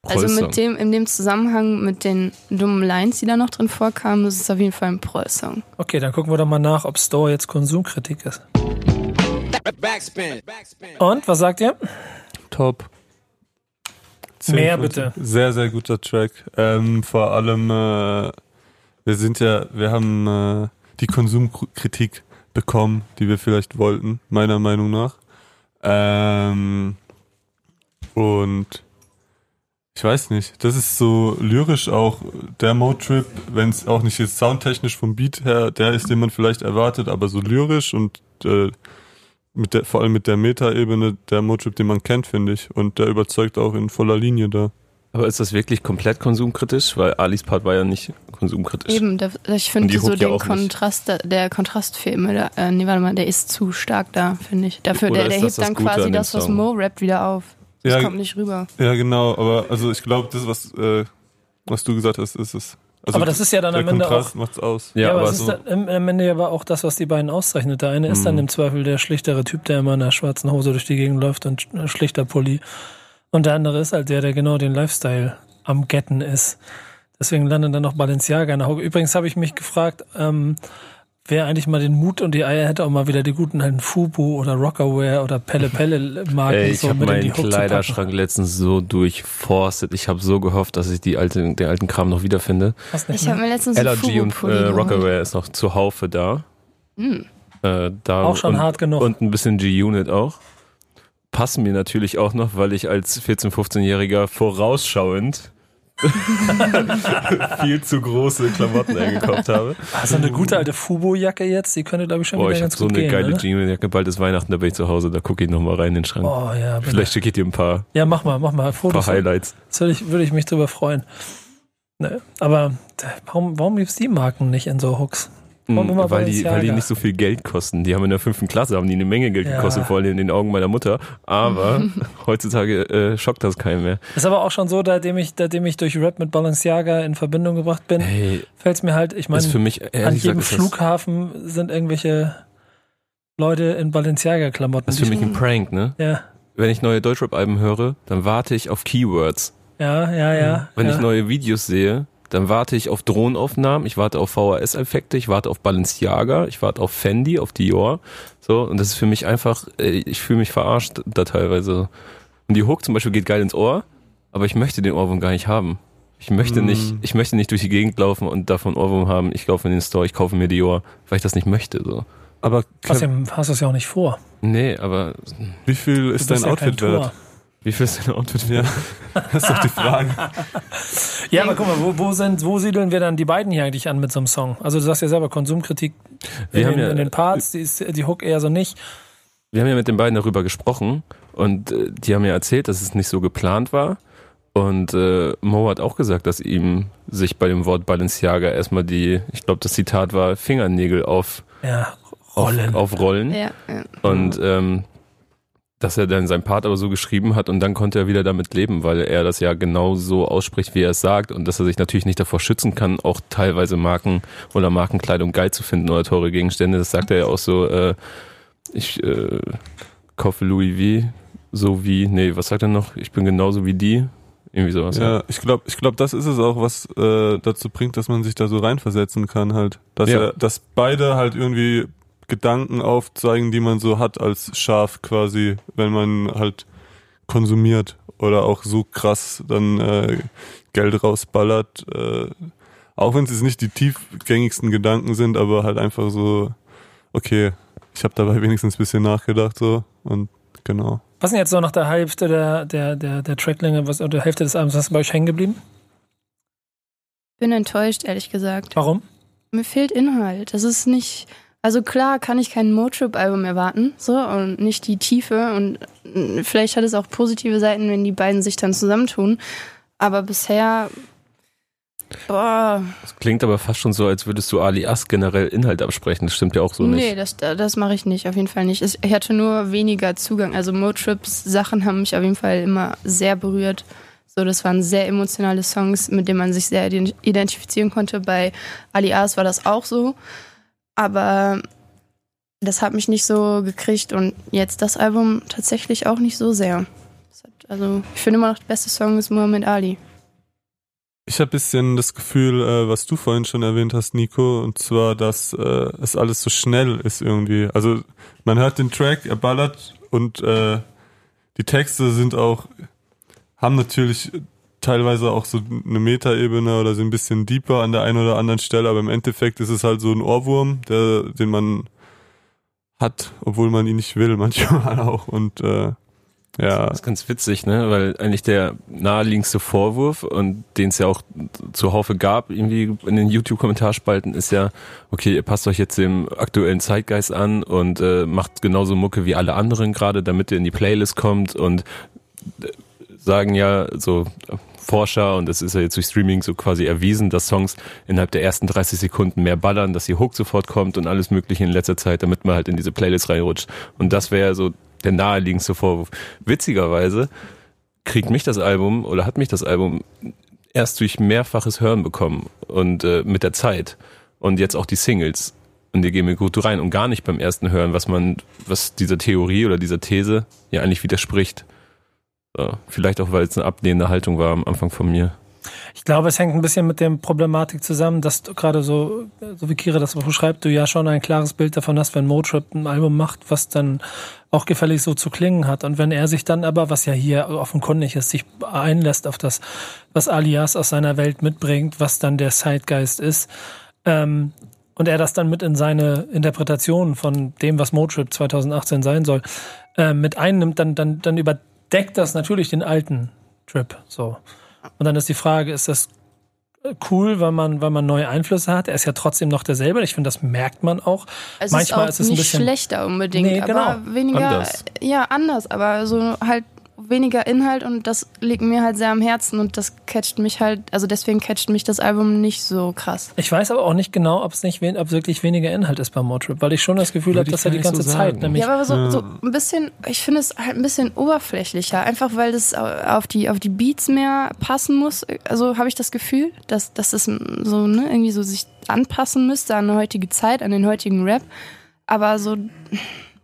Also mit dem, in dem Zusammenhang mit den dummen Lines, die da noch drin vorkamen, ist es auf jeden Fall ein Proll-Song. Okay, dann gucken wir doch mal nach, ob Store jetzt Konsumkritik ist. Backspin. Backspin. Und, was sagt ihr? Top. Mehr bitte. Sehr, sehr guter Track. Ähm, vor allem, äh, wir sind ja, wir haben äh, die Konsumkritik bekommen, die wir vielleicht wollten, meiner Meinung nach. Ähm, und ich weiß nicht, das ist so lyrisch auch der Motrip, wenn es auch nicht jetzt soundtechnisch vom Beat her der ist, den man vielleicht erwartet, aber so lyrisch und äh, mit der, vor allem mit der Meta-Ebene der Motrip, den man kennt, finde ich. Und der überzeugt auch in voller Linie da. Aber ist das wirklich komplett konsumkritisch? Weil Alis Part war ja nicht konsumkritisch. Eben, der, ich finde so den. Kontrast, der- der Kontrast fehlt mir da. Äh, nee, warte mal, der ist zu stark da, finde ich. Dafür, Oder der, der hebt das dann Gute quasi das, was? Mo rappt, wieder auf. Das Ja, kommt nicht rüber. Ja, genau, aber also ich glaube, das, was, äh, was du gesagt hast, ist es. Also aber das ist ja dann der am Ende auch Kontrast macht's aus. Ja, aber, aber es ist so, dann, im, am Ende aber auch das, was die beiden auszeichnet. Der eine ist dann Mhm. im Zweifel der schlichtere Typ, der immer in einer schwarzen Hose durch die Gegend läuft und sch- schlichter Pulli. Und der andere ist halt der, der genau den Lifestyle am Getten ist. Deswegen landet dann noch Balenciaga in der Hauke. Übrigens habe ich mich gefragt, ähm, wer eigentlich mal den Mut und die Eier hätte, auch mal wieder die guten alten Fubu oder Rockerwear oder Pelle Pelle Marken ey, ich so habe mit in die meinen Hook zu packen. Kleiderschrank letztens so durchforstet. Ich habe so gehofft, dass ich die alte, den alten Kram noch wiederfinde. Ich habe ne? mir letztens LRG und äh. Rockaware ist noch zuhaufe da. Hm. Äh, da Auch schon und, hart genug. Und ein bisschen G-Unit auch. Passen mir natürlich auch noch, weil ich als 14-, 15-Jähriger vorausschauend viel zu große Klamotten eingekauft habe. Also eine gute alte Fubo-Jacke jetzt, die könnte, glaube ich, schon Boah, wieder ich habe ganz so gut eine gehen. geile? Jeansjacke. Bald ist Weihnachten, da bin ich zu Hause. Da gucke ich nochmal rein in den Schrank. Oh ja, bitte. Vielleicht schicke ich dir ein paar, Ja, mach mal, mach mal paar Fotos. Highlights. Das würde ich, würde ich mich drüber freuen. Ne, aber warum, warum gibt es die Marken nicht in so Hooks? Warum immer weil, die, weil die nicht so viel Geld kosten. Die haben in der fünften Klasse haben die eine Menge Geld Ja. gekostet, vor allem in den Augen meiner Mutter. Aber heutzutage äh, schockt das keinen mehr. Ist aber auch schon so, seitdem ich, seitdem ich durch Rap mit Balenciaga in Verbindung gebracht bin, Hey, fällt es mir halt, ich meine, an jedem Flughafen sind irgendwelche Leute in Balenciaga-Klamotten. das ist für mich ein Prank, ne? ja, Wenn ich neue Deutschrap-Alben höre, dann warte ich auf Keywords. ja, ja, ja. Wenn ja. ich neue Videos sehe, dann warte ich auf Drohnenaufnahmen, ich warte auf VHS-Effekte, ich warte auf Balenciaga, ich warte auf Fendi, auf Dior. So, und das ist für mich einfach, äh, ich fühle mich verarscht da teilweise. Und die Hook zum Beispiel geht geil ins Ohr, aber ich möchte den Ohrwurm gar nicht haben. Ich möchte Mm. nicht, ich möchte nicht durch die Gegend laufen und davon Ohrwurm haben. Ich laufe in den Store, ich kaufe mir Dior, weil ich das nicht möchte. So. Aber Hast, ja, hast das ja auch nicht vor. Nee, aber wie viel Du ist dein ja Outfit wert? Wie viel ist dein Outfit wert? das ist doch die Frage. Ja, aber guck mal, wo, wo, sind, wo siedeln wir dann die beiden hier eigentlich an mit so einem Song? Also du sagst ja selber Konsumkritik Wir in, haben den, ja- in den Parts, die, ist, die Hook eher so nicht. Wir haben ja mit den beiden darüber gesprochen und äh, die haben ja erzählt, dass es nicht so geplant war. Und äh, Mo hat auch gesagt, dass ihm sich bei dem Wort Balenciaga erstmal die, ich glaube, das Zitat war, Fingernägel auf, Ja, auf, Rollen. auf Rollen. Ja, ja. Und ähm, dass er dann sein Part aber so geschrieben hat und dann konnte er wieder damit leben, weil er das ja genau so ausspricht, wie er es sagt und dass er sich natürlich nicht davor schützen kann, auch teilweise Marken oder Markenkleidung geil zu finden oder teure Gegenstände. Das sagt er ja auch so, äh, ich äh, kaufe Louis V, so wie, nee, was sagt er noch? Ich bin genauso wie die. Irgendwie sowas. Ja, ich glaube, ich glaube, das ist es auch, was äh, dazu bringt, dass man sich da so reinversetzen kann halt. Dass, Ja. er, dass beide halt irgendwie Gedanken aufzeigen, die man so hat als Schaf quasi, wenn man halt konsumiert oder auch so krass dann äh, Geld rausballert. Äh, auch wenn es jetzt nicht die tiefgängigsten Gedanken sind, aber halt einfach so, okay, ich habe dabei wenigstens ein bisschen nachgedacht so und genau. Was ist denn jetzt so nach der Hälfte der, der, der, der Tracklänge, was, oder der Hälfte des Abends, was ist bei euch hängen geblieben? Bin enttäuscht, ehrlich gesagt. Warum? Mir fehlt Inhalt. Das ist nicht. Also klar kann ich kein Motrip-Album erwarten, so, und nicht die Tiefe. Und mm, vielleicht hat es auch positive Seiten, wenn die beiden sich dann zusammentun. Aber bisher. Boah. Das klingt aber fast schon so, als würdest du Alias generell Inhalt absprechen. Das stimmt ja auch so nee, nicht. das, das mache ich nicht, auf jeden Fall nicht. Ich hatte nur weniger Zugang. Also Motrips Sachen haben mich auf jeden Fall immer sehr berührt. So, das waren sehr emotionale Songs, mit denen man sich sehr ident- identifizieren konnte. Bei Alias war das auch so. Aber das hat mich nicht so gekriegt und jetzt das Album tatsächlich auch nicht so sehr. Also, ich finde immer noch, der beste Song ist Muhammad Ali. Ich habe bisschen das Gefühl, äh, was du vorhin schon erwähnt hast, Nico, und zwar, dass äh, es alles so schnell ist irgendwie. Also man hört den Track, er ballert und äh, die Texte sind auch, haben natürlich teilweise auch so eine Metaebene oder sind ein bisschen deeper an der einen oder anderen Stelle, aber im Endeffekt ist es halt so ein Ohrwurm, der, den man hat, obwohl man ihn nicht will, manchmal auch. Und äh, ja, Das ist ganz witzig, ne? Weil eigentlich der naheliegendste Vorwurf und den es ja auch zuhaufe gab, irgendwie in den YouTube-Kommentarspalten, ist ja, okay, ihr passt euch jetzt dem aktuellen Zeitgeist an und äh, macht genauso Mucke wie alle anderen gerade, damit ihr in die Playlist kommt und äh, sagen ja so äh, Forscher und es ist ja jetzt durch Streaming so quasi erwiesen, dass Songs innerhalb der ersten 30 Sekunden mehr ballern, dass die Hook sofort kommt und alles mögliche in letzter Zeit, damit man halt in diese Playlist reinrutscht. Und das wäre so der naheliegendste Vorwurf. Witzigerweise kriegt mich das Album oder hat mich das Album erst durch mehrfaches Hören bekommen und äh, mit der Zeit und jetzt auch die Singles und die gehen mir gut rein und gar nicht beim ersten Hören, was man, was dieser Theorie oder dieser These ja eigentlich widerspricht. So, vielleicht auch, weil es eine ablehnende Haltung war am Anfang von mir. Ich glaube, es hängt ein bisschen mit der Problematik zusammen, dass du gerade so, so wie Kira das beschreibt, du ja schon ein klares Bild davon hast, wenn Motrip ein Album macht, was dann auch gefällig so zu klingen hat. Und wenn er sich dann aber, was ja hier offenkundig ist, sich einlässt auf das, was Alias aus seiner Welt mitbringt, was dann der Zeitgeist ist, ähm, und er das dann mit in seine Interpretation von dem, was Motrip 2018 sein soll, äh, mit einnimmt, dann, dann, dann überdeckt das natürlich den alten Trip. So. Und dann ist die Frage, ist das cool, weil man, weil man neue Einflüsse hat? Er ist ja trotzdem noch derselbe. Ich finde, das merkt man auch. Es Manchmal ist ist auch es ein nicht bisschen- schlechter unbedingt, Nee, aber genau. weniger, Anders. ja, anders, aber so halt weniger Inhalt und das liegt mir halt sehr am Herzen und das catcht mich halt, also deswegen catcht mich das Album nicht so krass. Ich weiß aber auch nicht genau, ob es nicht wen- ob wirklich weniger Inhalt ist beim Motrip, weil ich schon das Gefühl habe, dass er die ganze so Zeit nämlich Ja, aber so, Ja. so ein bisschen, ich finde es halt ein bisschen oberflächlicher, einfach weil das auf die, auf die Beats mehr passen muss. Also habe ich das Gefühl, dass, dass das so, ne, irgendwie so sich anpassen müsste an die heutige Zeit, an den heutigen Rap. Aber so,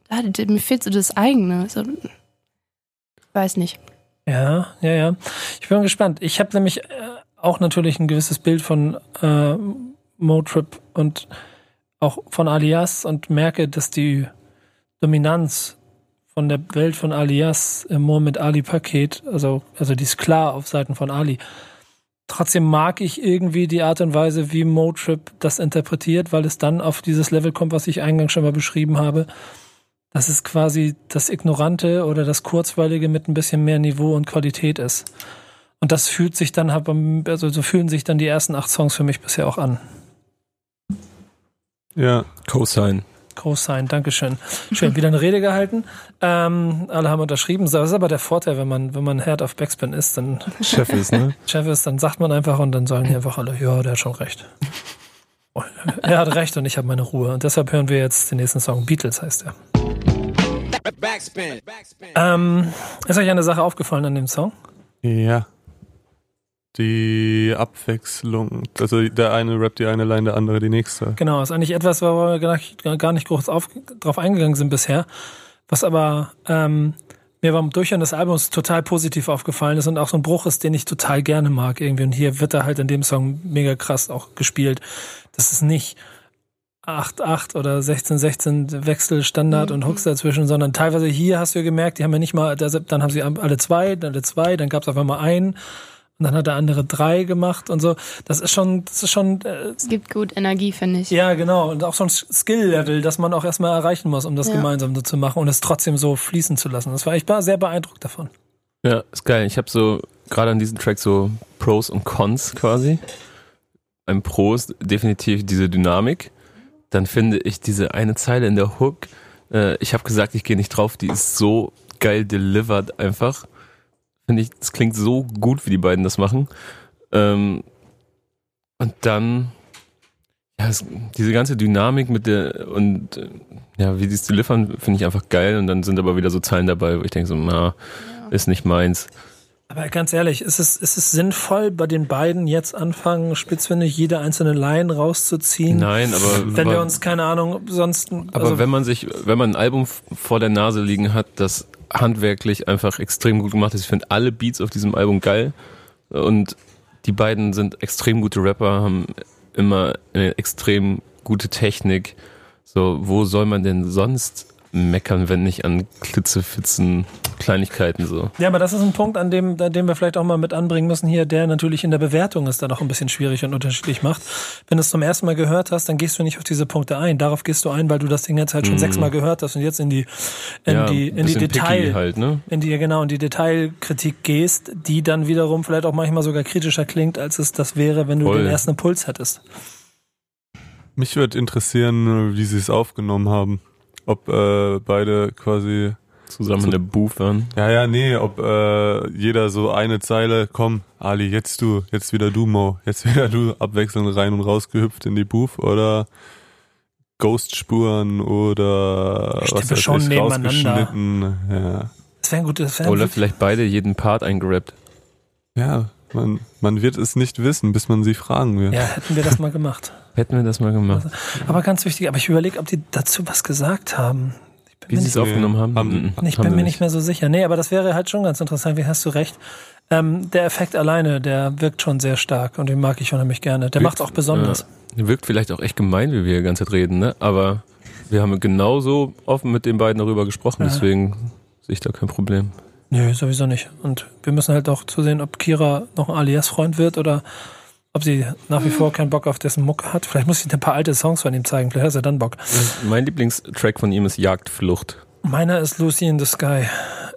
ah, mir fehlt so das eigene. So, weiß nicht. Ja, ja, ja. Ich bin gespannt. Ich habe nämlich äh, auch natürlich ein gewisses Bild von äh, Motrip und auch von Alias und merke, dass die Dominanz von der Welt von Alias im Mohammed Ali Paket, also, also die ist klar auf Seiten von Ali. Trotzdem mag ich irgendwie die Art und Weise, wie Motrip das interpretiert, weil es dann auf dieses Level kommt, was ich eingangs schon mal beschrieben habe. Dass es quasi das Ignorante oder das Kurzweilige mit ein bisschen mehr Niveau und Qualität ist. Und das fühlt sich dann, also so fühlen sich dann die ersten acht Songs für mich bisher auch an. Ja, Cosign. Groß sein, Dankeschön. Schön, wieder eine Rede gehalten. Ähm, alle haben unterschrieben. Das ist aber der Vorteil, wenn man, wenn man Herd auf Backspin ist, dann Chef ist, ne? Chef ist, dann sagt man einfach und dann sagen die einfach alle, ja, der hat schon recht. Er hat recht und ich habe meine Ruhe. Und deshalb hören wir jetzt den nächsten Song. Beatles heißt er. Backspin. Backspin. Ähm, ist euch eine Sache aufgefallen an dem Song? ja. Die Abwechslung. Also der eine rappt die eine Line, der andere die nächste. Genau, ist eigentlich etwas, wo wir gar nicht, gar nicht groß auf, drauf eingegangen sind bisher, was aber ähm, mir beim Durchhören des Albums total positiv aufgefallen ist und auch so ein Bruch ist, den ich total gerne mag irgendwie. Und hier wird er halt in dem Song mega krass auch gespielt. Das ist nicht 8-8 oder 16-16 Wechselstandard und Hooks dazwischen, sondern teilweise hier hast du ja gemerkt, die haben ja nicht mal, dann haben sie alle zwei, dann alle zwei, dann gab es auf einmal einen und dann hat der andere drei gemacht und so. Das ist schon, das ist schon äh, Es gibt gut Energie, finde ich. ja, genau. Und auch so ein Skill-Level, das man auch erstmal erreichen muss, um das Ja. gemeinsam so zu machen und es trotzdem so fließen zu lassen. Das war ich war sehr beeindruckt davon. Ja, ist geil. Ich habe so gerade an diesem Track so Pros und Cons quasi. Ein Pro ist definitiv diese Dynamik. Dann finde ich diese eine Zeile in der Hook. Äh, ich habe gesagt, ich gehe nicht drauf. Die ist so geil delivered einfach. Finde ich, es klingt so gut, wie die beiden das machen. Ähm, und dann ja, es, diese ganze Dynamik mit der und äh, ja, wie die es delivern, finde ich einfach geil. Und dann sind aber wieder so Zeilen dabei, wo ich denke so, na, ist nicht meins. Aber ganz ehrlich, ist es, ist es sinnvoll, bei den beiden jetzt anfangen, spitzfindig jede einzelne Line rauszuziehen? Nein, aber Wenn aber, wir uns, keine Ahnung, sonst. aber also, wenn man sich, wenn man ein Album vor der Nase liegen hat, das handwerklich einfach extrem gut gemacht ist, ich finde alle Beats auf diesem Album geil und die beiden sind extrem gute Rapper, haben immer eine extrem gute Technik. So, wo soll man denn sonst meckern, wenn nicht an klitzefitzen Kleinigkeiten so? Ja, aber das ist ein Punkt, an dem, an dem wir vielleicht auch mal mit anbringen müssen hier, der natürlich in der Bewertung ist, da noch ein bisschen schwierig und unterschiedlich macht. Wenn du es zum ersten Mal gehört hast, dann gehst du nicht auf diese Punkte ein. Darauf gehst du ein, weil du das Ding jetzt halt schon Mhm. sechsmal gehört hast und jetzt in die, in ja, die, in die Detail, halt, ne? in die, genau, in die Detailkritik gehst, die dann wiederum vielleicht auch manchmal sogar kritischer klingt, als es das wäre, wenn du Voll. den ersten Impuls hättest. Mich würde interessieren, wie sie es aufgenommen haben. Ob äh, beide quasi. Zusammen So- in der Booth waren. Ja, ja, nee, ob äh, jeder so eine Zeile, komm, Ali, jetzt du, jetzt wieder du, Mo, jetzt wieder du, abwechselnd rein und raus gehüpft in die Booth oder Ghost-Spuren oder Ich was weiß schon ich, nebeneinander. rausgeschnitten. Ja. Das wäre ein gutes, wär Oder vielleicht beide jeden Part eingerappt. Ja, man, man wird es nicht wissen, bis man sie fragen wird. ja, hätten wir das mal gemacht. Hätten wir das mal gemacht. Aber ganz wichtig, aber ich überlege, ob die dazu was gesagt haben. Ich bin Wie mir sie nicht es aufgenommen haben? Haben- Mhm. Ich Haben bin mir nicht mehr so sicher. Nee, aber das wäre halt schon ganz interessant. Wie hast du recht? Ähm, der Effekt alleine, der wirkt schon sehr stark und den mag ich unheimlich gerne. Der macht auch besonders. Ja. Wirkt vielleicht auch echt gemein, wie wir die ganze Zeit reden, ne? Aber wir haben genauso offen mit den beiden darüber gesprochen, Ja. deswegen sehe ich da kein Problem. Nö, sowieso nicht. Und wir müssen halt auch zusehen, ob Kira noch ein Alias-Freund wird oder ob sie nach wie vor keinen Bock auf dessen Mucke hat. Vielleicht muss ich ein paar alte Songs von ihm zeigen. Vielleicht hat er dann Bock. Mein Lieblingstrack von ihm ist Jagdflucht. Meiner ist Lucy in the Sky.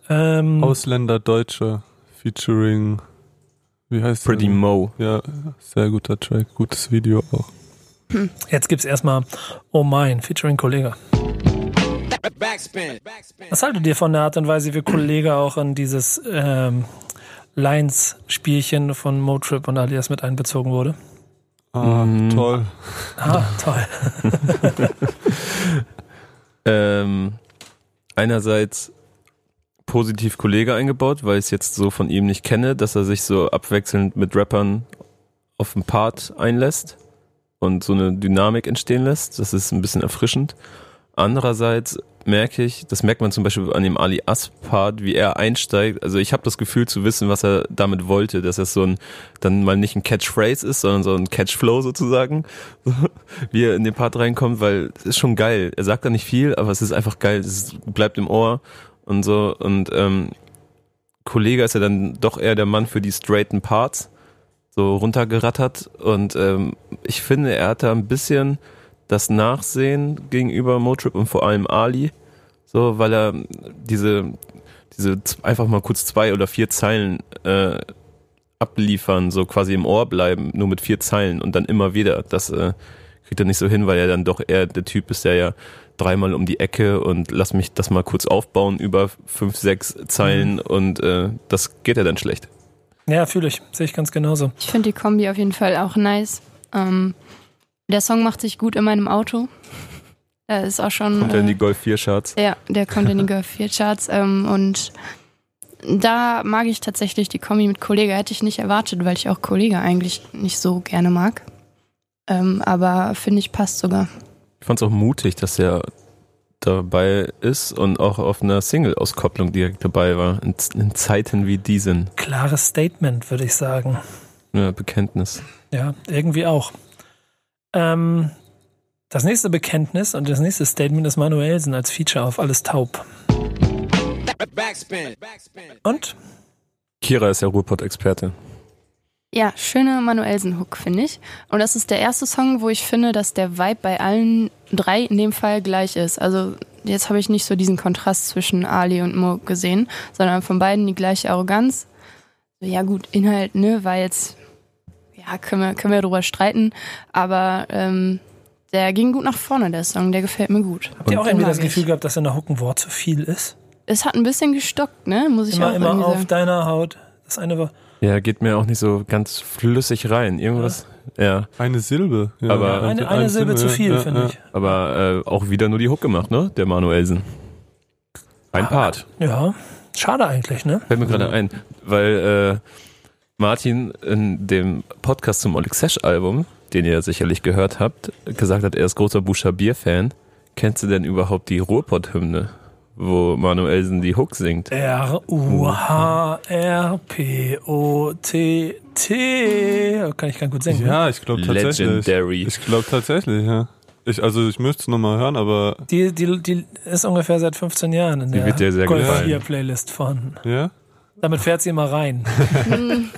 Ähm, Ausländer Deutsche featuring, wie heißt der Pretty denn? Mo. Ja, sehr guter Track, gutes Video auch. jetzt gibt's erstmal Oh Mein, featuring Kollege. Backspin. Backspin. Was haltet ihr von der Art und Weise, wie Kollege auch in dieses ähm, Lines-Spielchen von Motrip und Alias mit einbezogen wurde? Ah, Mhm. toll. Ah, toll. Ähm, einerseits positiv Kollege eingebaut, weil ich es jetzt so von ihm nicht kenne, dass er sich so abwechselnd mit Rappern auf den Part einlässt und so eine Dynamik entstehen lässt. Das ist ein bisschen erfrischend. Andererseits merke ich, das merkt man zum Beispiel an dem Ali As Part, wie er einsteigt. Also ich habe das Gefühl zu wissen, was er damit wollte, dass es so ein dann mal nicht ein Catchphrase ist, sondern so ein Catchflow sozusagen, wie er in den Part reinkommt, weil es ist schon geil. Er sagt da nicht viel, aber es ist einfach geil. Es bleibt im Ohr und so. Und ähm, Kollege ist ja dann doch eher der Mann für die straighten Parts, so runtergerattert. Und ähm, ich finde, er hat da ein bisschen das Nachsehen gegenüber Motrip und vor allem Ali, so weil er diese diese einfach mal kurz zwei oder vier Zeilen äh, abliefern, so quasi im Ohr bleiben, nur mit vier Zeilen und dann immer wieder. Das äh, kriegt er nicht so hin, weil er dann doch eher der Typ ist, der ja dreimal um die Ecke und lass mich das mal kurz aufbauen über fünf, sechs Zeilen und äh, das geht ja dann schlecht. Ja, fühle ich. Sehe ich ganz genauso. Ich finde die Kombi auf jeden Fall auch nice. Ähm, der Song macht sich gut in meinem Auto. Da ist auch schon. Kommt er in äh, die Golf 4 Charts. Ja, der kommt in die Golf 4 Charts. Ähm, und da mag ich tatsächlich die Kombi mit Kollege. Hätte ich nicht erwartet, weil ich auch Kollege eigentlich nicht so gerne mag. Ähm, aber finde ich passt sogar. Ich fand es auch mutig, dass er dabei ist und auch auf einer Single-Auskopplung direkt dabei war, in, in Zeiten wie diesen. Klares Statement, würde ich sagen. Ja, Bekenntnis. Ja, irgendwie auch. Ähm, das nächste Bekenntnis und das nächste Statement ist Manuelsen als Feature auf Alles Taub. Backspin. Backspin. Und? Kira ist ja Ruhrpott-Experte. Ja, schöner Manuelsen-Hook, finde ich. Und das ist der erste Song, wo ich finde, dass der Vibe bei allen drei in dem Fall gleich ist. Also jetzt habe ich nicht so diesen Kontrast zwischen Ali und Mo gesehen, sondern von beiden die gleiche Arroganz. Ja gut, Inhalt, ne, war jetzt, ja, können wir, können wir drüber streiten, aber ähm, der ging gut nach vorne, der Song, der gefällt mir gut. Habt ihr auch irgendwie das. Gefühl gehabt, dass in der Hook ein Wort zu viel ist? Es hat ein bisschen gestockt, ne, muss ich Immer, auch immer irgendwie auf sagen. deiner Haut. Das eine war. Ja, geht mir auch nicht so ganz flüssig rein. Irgendwas. Ja. Eine Silbe. Ja, Aber- Eine, eine Silbe zu viel, ja, finde ja. ich. Aber äh, auch wieder nur die Hook gemacht, ne? Der Manuelsen. Ein Part. Ja, schade eigentlich, ne? Fällt mir gerade ein, weil äh, Martin in dem Podcast zum Oleg Sesh Album, den ihr sicherlich gehört habt, gesagt hat, er ist großer Buchstabier-Fan. Kennst du denn überhaupt die Ruhrpott-Hymne, wo Manuelsen die Hook singt? R-U-H-R-P-O-T-T. Kann ich ganz gut singen. Ja, ich glaube tatsächlich. Legendary. Ich glaube tatsächlich, ja. Ich, also ich müsste es nochmal hören, aber Die, die, die ist ungefähr seit 15 Jahren in Die der sehr Golf gefallen. 4 Playlist vorhanden. ja. Damit fährt sie immer rein.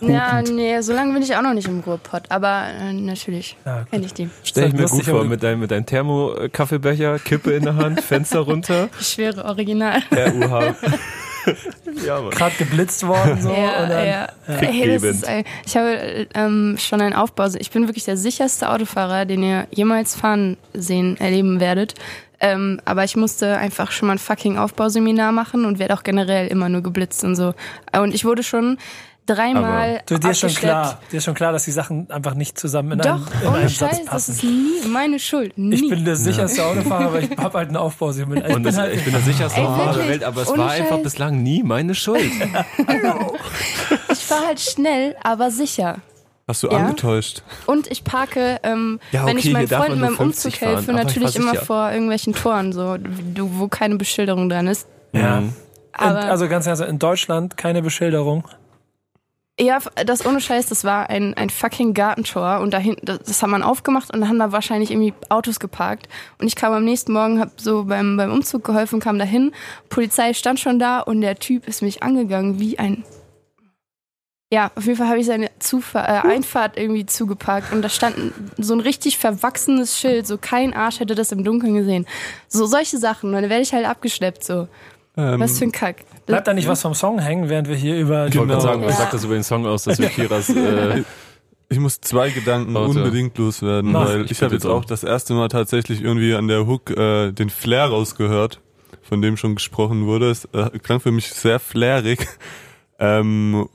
Ja, nee, so lange bin ich auch noch nicht im Ruhrpott, aber äh, natürlich Ja, kenne ich die. Stell ich mir gut vor, mit deinem, mit deinem Thermo-Kaffeebecher, Kippe in der Hand, Fenster runter, schwere Original. RUH. ja. Gerade geblitzt worden so. und dann, ja. Hey, ist, ein- ich habe äh, ähm, schon einen Aufbau. Ich bin wirklich der sicherste Autofahrer, den ihr jemals fahren sehen, erleben werdet. Ähm, aber ich musste einfach schon mal ein fucking Aufbauseminar machen und werde auch generell immer nur geblitzt und so. Und ich wurde schon dreimal Du, dir ist schon klar, dir ist schon klar, dass die Sachen einfach nicht zusammen in einem, Doch, in ohne einem Satz Scheiß, das passen. ist nie meine Schuld. Nie. Ich bin der sicherste Autofahrer, aber ich hab halt einen Aufbauseminar. Ich Und bin das, halt, ich bin der sicherste Ey, Fahrer der? Welt, aber es war einfach Scheiß. bislang nie meine Schuld. ich fahre halt schnell, aber sicher. Hast du Ja. angetäuscht? Und ich parke, ähm, Ja, wenn okay, ich meinen Freunden beim 50 Umzug fahren, helfe, aber ich natürlich immer vor irgendwelchen Toren, so, wo keine Beschilderung dran ist. ja. Mhm. Also ganz ehrlich, in Deutschland keine Beschilderung. Ja, das ohne Scheiß, das war ein, ein fucking Gartentor und dahin, das, das hat man aufgemacht und da haben da wahrscheinlich irgendwie Autos geparkt. Und ich kam am nächsten Morgen, hab so beim, beim Umzug geholfen, kam dahin, Polizei stand schon da und der Typ ist mich angegangen wie ein ja, auf jeden Fall habe ich seine Zufahr äh, Einfahrt irgendwie zugeparkt und da stand so ein richtig verwachsenes Schild, so kein Arsch hätte das im Dunkeln gesehen. So solche Sachen, und dann werde ich halt abgeschleppt, so. Ähm, Was für ein Kack. Bleibt da nicht was vom Song hängen, während wir hier über Ich wollte Genau. gerade sagen, was Ja. sagt das über den Song aus, dass wir Kiras äh, ich muss zwei Gedanken Warte. unbedingt loswerden, Mach. weil Ich ich habe jetzt auch das erste Mal tatsächlich irgendwie an der Hook äh, den Flair rausgehört, von dem schon gesprochen wurde. Es äh, klang für mich sehr flairig. Ähm,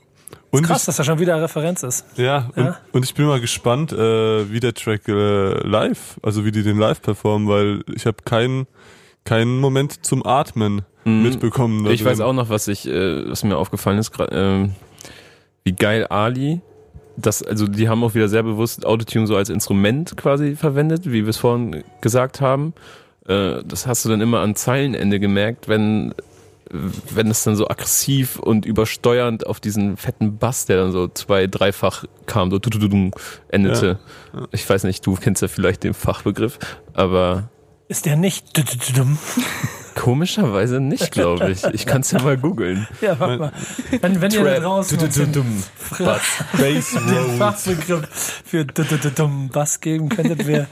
und Krass, dass da schon wieder Referenz ist. ich, ja, und, Ja. und ich bin mal gespannt, äh, wie der Track äh, live, also wie die den live performen, weil ich habe keinen keinen Moment zum Atmen Mhm. mitbekommen. Ich weiß auch noch, was ich, äh, was mir aufgefallen ist, ähm, wie geil Ali, das, also die haben auch wieder sehr bewusst Autotune so als Instrument quasi verwendet, wie wir es vorhin gesagt haben. Äh, das hast du dann immer an Zeilenende gemerkt, wenn wenn es dann so aggressiv und übersteuernd auf diesen fetten Bass, der dann so zwei, dreifach kam, so endete. Ich weiß nicht, du kennst ja vielleicht den Fachbegriff, aber Ist der nicht komischerweise nicht, glaube ich. Ich kann es ja mal googeln. Ja, warte mal. Wenn, wenn ihr da draußen den, den. Fachbegriff für dumm Bass geben könntet, wir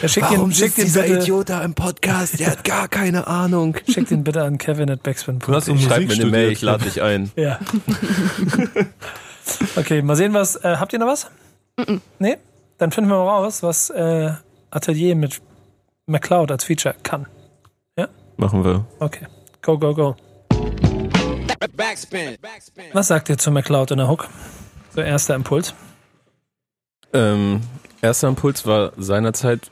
ja, schickt ihn, schickt ihn bitte, da im Podcast? Der hat gar keine Ahnung. schickt ihn bitte an Kevin at Backspin. Du hast so Schreib mir eine Mail, ich lade dich ein. Ja. okay, mal sehen, was. Äh, habt ihr noch was? Nee? Dann finden wir mal raus, was äh, Atelier mit McCloud als Feature kann. Machen wir. Okay. Go, go, go. Backspin. Backspin. Was sagt ihr zu McCloud in der Hook? So erster Impuls. Ähm, erster Impuls war seinerzeit,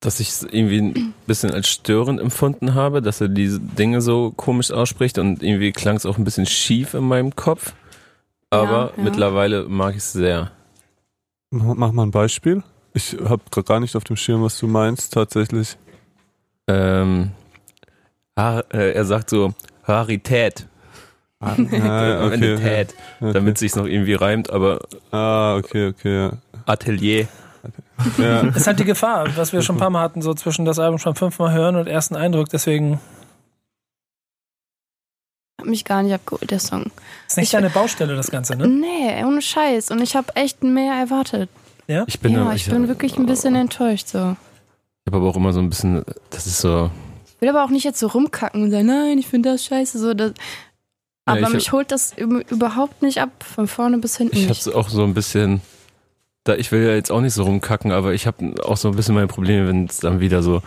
dass ich es irgendwie ein bisschen als störend empfunden habe, dass er diese Dinge so komisch ausspricht und irgendwie klang es auch ein bisschen schief in meinem Kopf. Aber Ja, ja. mittlerweile mag ich es sehr. Mach mal ein Beispiel. Ich habe gar nicht auf dem Schirm, was du meinst, tatsächlich. Ähm, äh, er sagt so Rarität. Ah, ja, Ende okay. Tät, okay. damit sich's noch irgendwie reimt, aber Ah, okay, okay. Atelier. Ja. ja. Das ist halt die Gefahr, was wir schon ein paar Mal hatten, so zwischen das Album schon fünfmal hören und ersten Eindruck. Deswegen Hat mich gar nicht abgeholt, der Song. ist nicht Ich- deine Baustelle, das Ganze, ne? Nee, ohne Scheiß. Und ich habe echt mehr erwartet. Ja? Ich bin, ja, da- ich bin wirklich ein bisschen enttäuscht so. Ich habe aber auch immer so ein bisschen, das ist so, Ich will aber auch nicht jetzt so rumkacken und sagen, nein, ich finde das scheiße. So, das, aber ich- mich holt das üb- überhaupt nicht ab, von vorne bis hinten Ich nicht. hab's auch so ein bisschen, da ich will ja jetzt auch nicht so rumkacken, aber ich habe auch so ein bisschen meine Probleme, wenn es dann wieder so,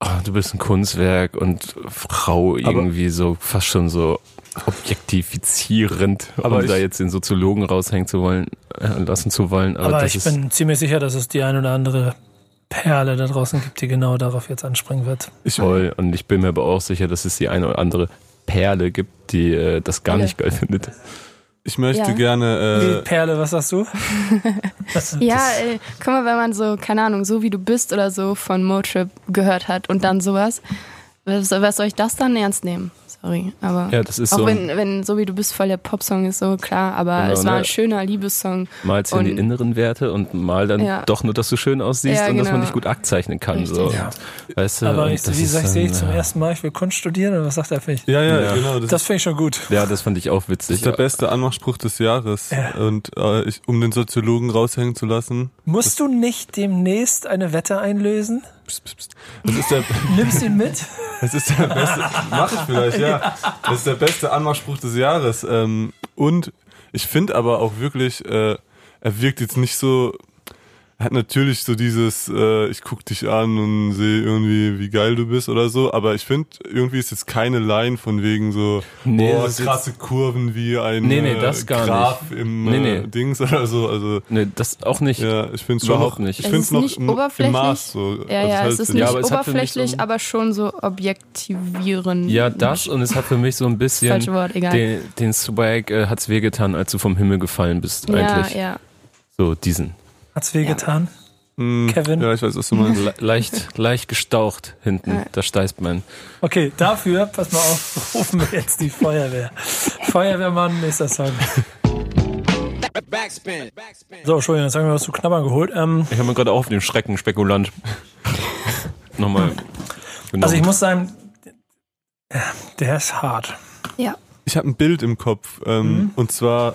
ah, du bist ein Kunstwerk und Frau irgendwie so fast schon so objektifizierend, Aber um da ich- jetzt den Soziologen raushängen zu wollen, äh, lassen zu wollen. Aber, Aber ich ist, bin ziemlich sicher, dass es die ein oder andere Perle da draußen gibt, die genau darauf jetzt anspringen wird. Ich, toll und ich bin mir aber auch sicher, dass es die eine oder andere Perle gibt, die äh, das gar nicht geil findet. Ich möchte Ja. gerne. Die Äh, Perle, was sagst du? ja, ey, guck mal, wenn man so, keine Ahnung, so wie du bist oder so von Motrip gehört hat und dann sowas, was, was soll ich das dann ernst nehmen? Sorry, aber Ja, das ist auch so wenn, wenn so wie du bist voll der Popsong ist, so klar, aber Genau, es war ne? ein schöner Liebessong. malst in die Und- inneren Werte und mal dann Ja. doch nur, dass du schön aussiehst Ja, und dass man genau. dich gut abzeichnen kann. Richtig. So. Ja. Weißt du, Aber und ich, das wie ist sag ich, sehe ich zum äh, ersten Mal, ich will Kunst studieren oder was sagt er für mich? ja, ja, Ja. genau. Das, Das finde ich schon gut. Ja, das fand ich auch das witzig. ist der beste Anmachspruch des Jahres. Ja. Und äh, ich, um den Soziologen raushängen zu lassen. Musst du nicht demnächst eine Wette einlösen? Psst, psst, psst. Das ist der, Nimmst ihn mit? das ist der beste. Mach ich vielleicht, ja. Das ist der beste Anmachspruch des Jahres. Ähm, und ich finde aber auch wirklich, äh, er wirkt jetzt nicht so. Er hat natürlich so dieses, äh, ich guck dich an und sehe irgendwie, wie geil du bist oder so, aber ich finde, irgendwie ist jetzt keine Line von wegen so, Nee, das ist krasse Kurven wie ein Nee, nee, äh, das gar Graph im Nee, äh, nee. Dings oder so. Also Nee, das auch nicht. ja, ich finde es schon Überhaupt noch, nicht. Ich Es finde ist noch nicht im, im oberflächlich. Maß so. Ja, Also ja, halt es ist nicht Ja, aber es oberflächlich, so aber schon so objektivierend. Ja, das und es hat für mich so ein bisschen Falsche Wort, egal. den, den Swag äh, hat's wehgetan, als du vom Himmel gefallen bist, ja, eigentlich. ja. So diesen. Hat's wehgetan? Mm, Kevin? Ja, ich weiß, was du meinst. Le leicht, leicht gestaucht hinten, Ja. da steißt man. Okay, dafür, pass mal auf, rufen wir jetzt die Feuerwehr. Feuerwehrmann, nächster Song. Backspin. Backspin. So, Entschuldigung, jetzt haben wir was zu knabbern geholt. Ähm, Ich habe mir gerade auch auf den Schrecken Spekulant. Nochmal. Genau. also ich muss sagen, der ist hart. ja. Ich habe ein Bild im Kopf. Ähm, Mhm. Und zwar,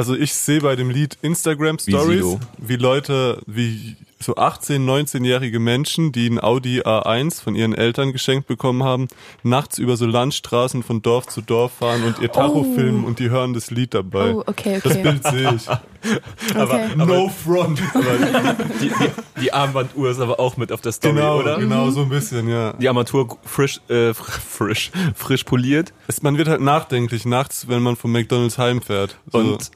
also ich sehe bei dem Lied Instagram Wie Stories, Sido. wie Leute, wie so 18, 19-jährige Menschen, die ein Audi A1 von ihren Eltern geschenkt bekommen haben, nachts über so Landstraßen von Dorf zu Dorf fahren und ihr Tacho Oh. filmen und die hören das Lied dabei. Oh, okay, Das okay. Bild sehe ich. okay. no front. Die, die, die Armbanduhr ist aber auch mit auf der Story, Genau, oder? genau, so ein bisschen, ja. Die Armatur frisch, äh, fr- frisch, frisch poliert Es, man wird halt nachdenklich nachts, wenn man vom McDonalds heimfährt. So. und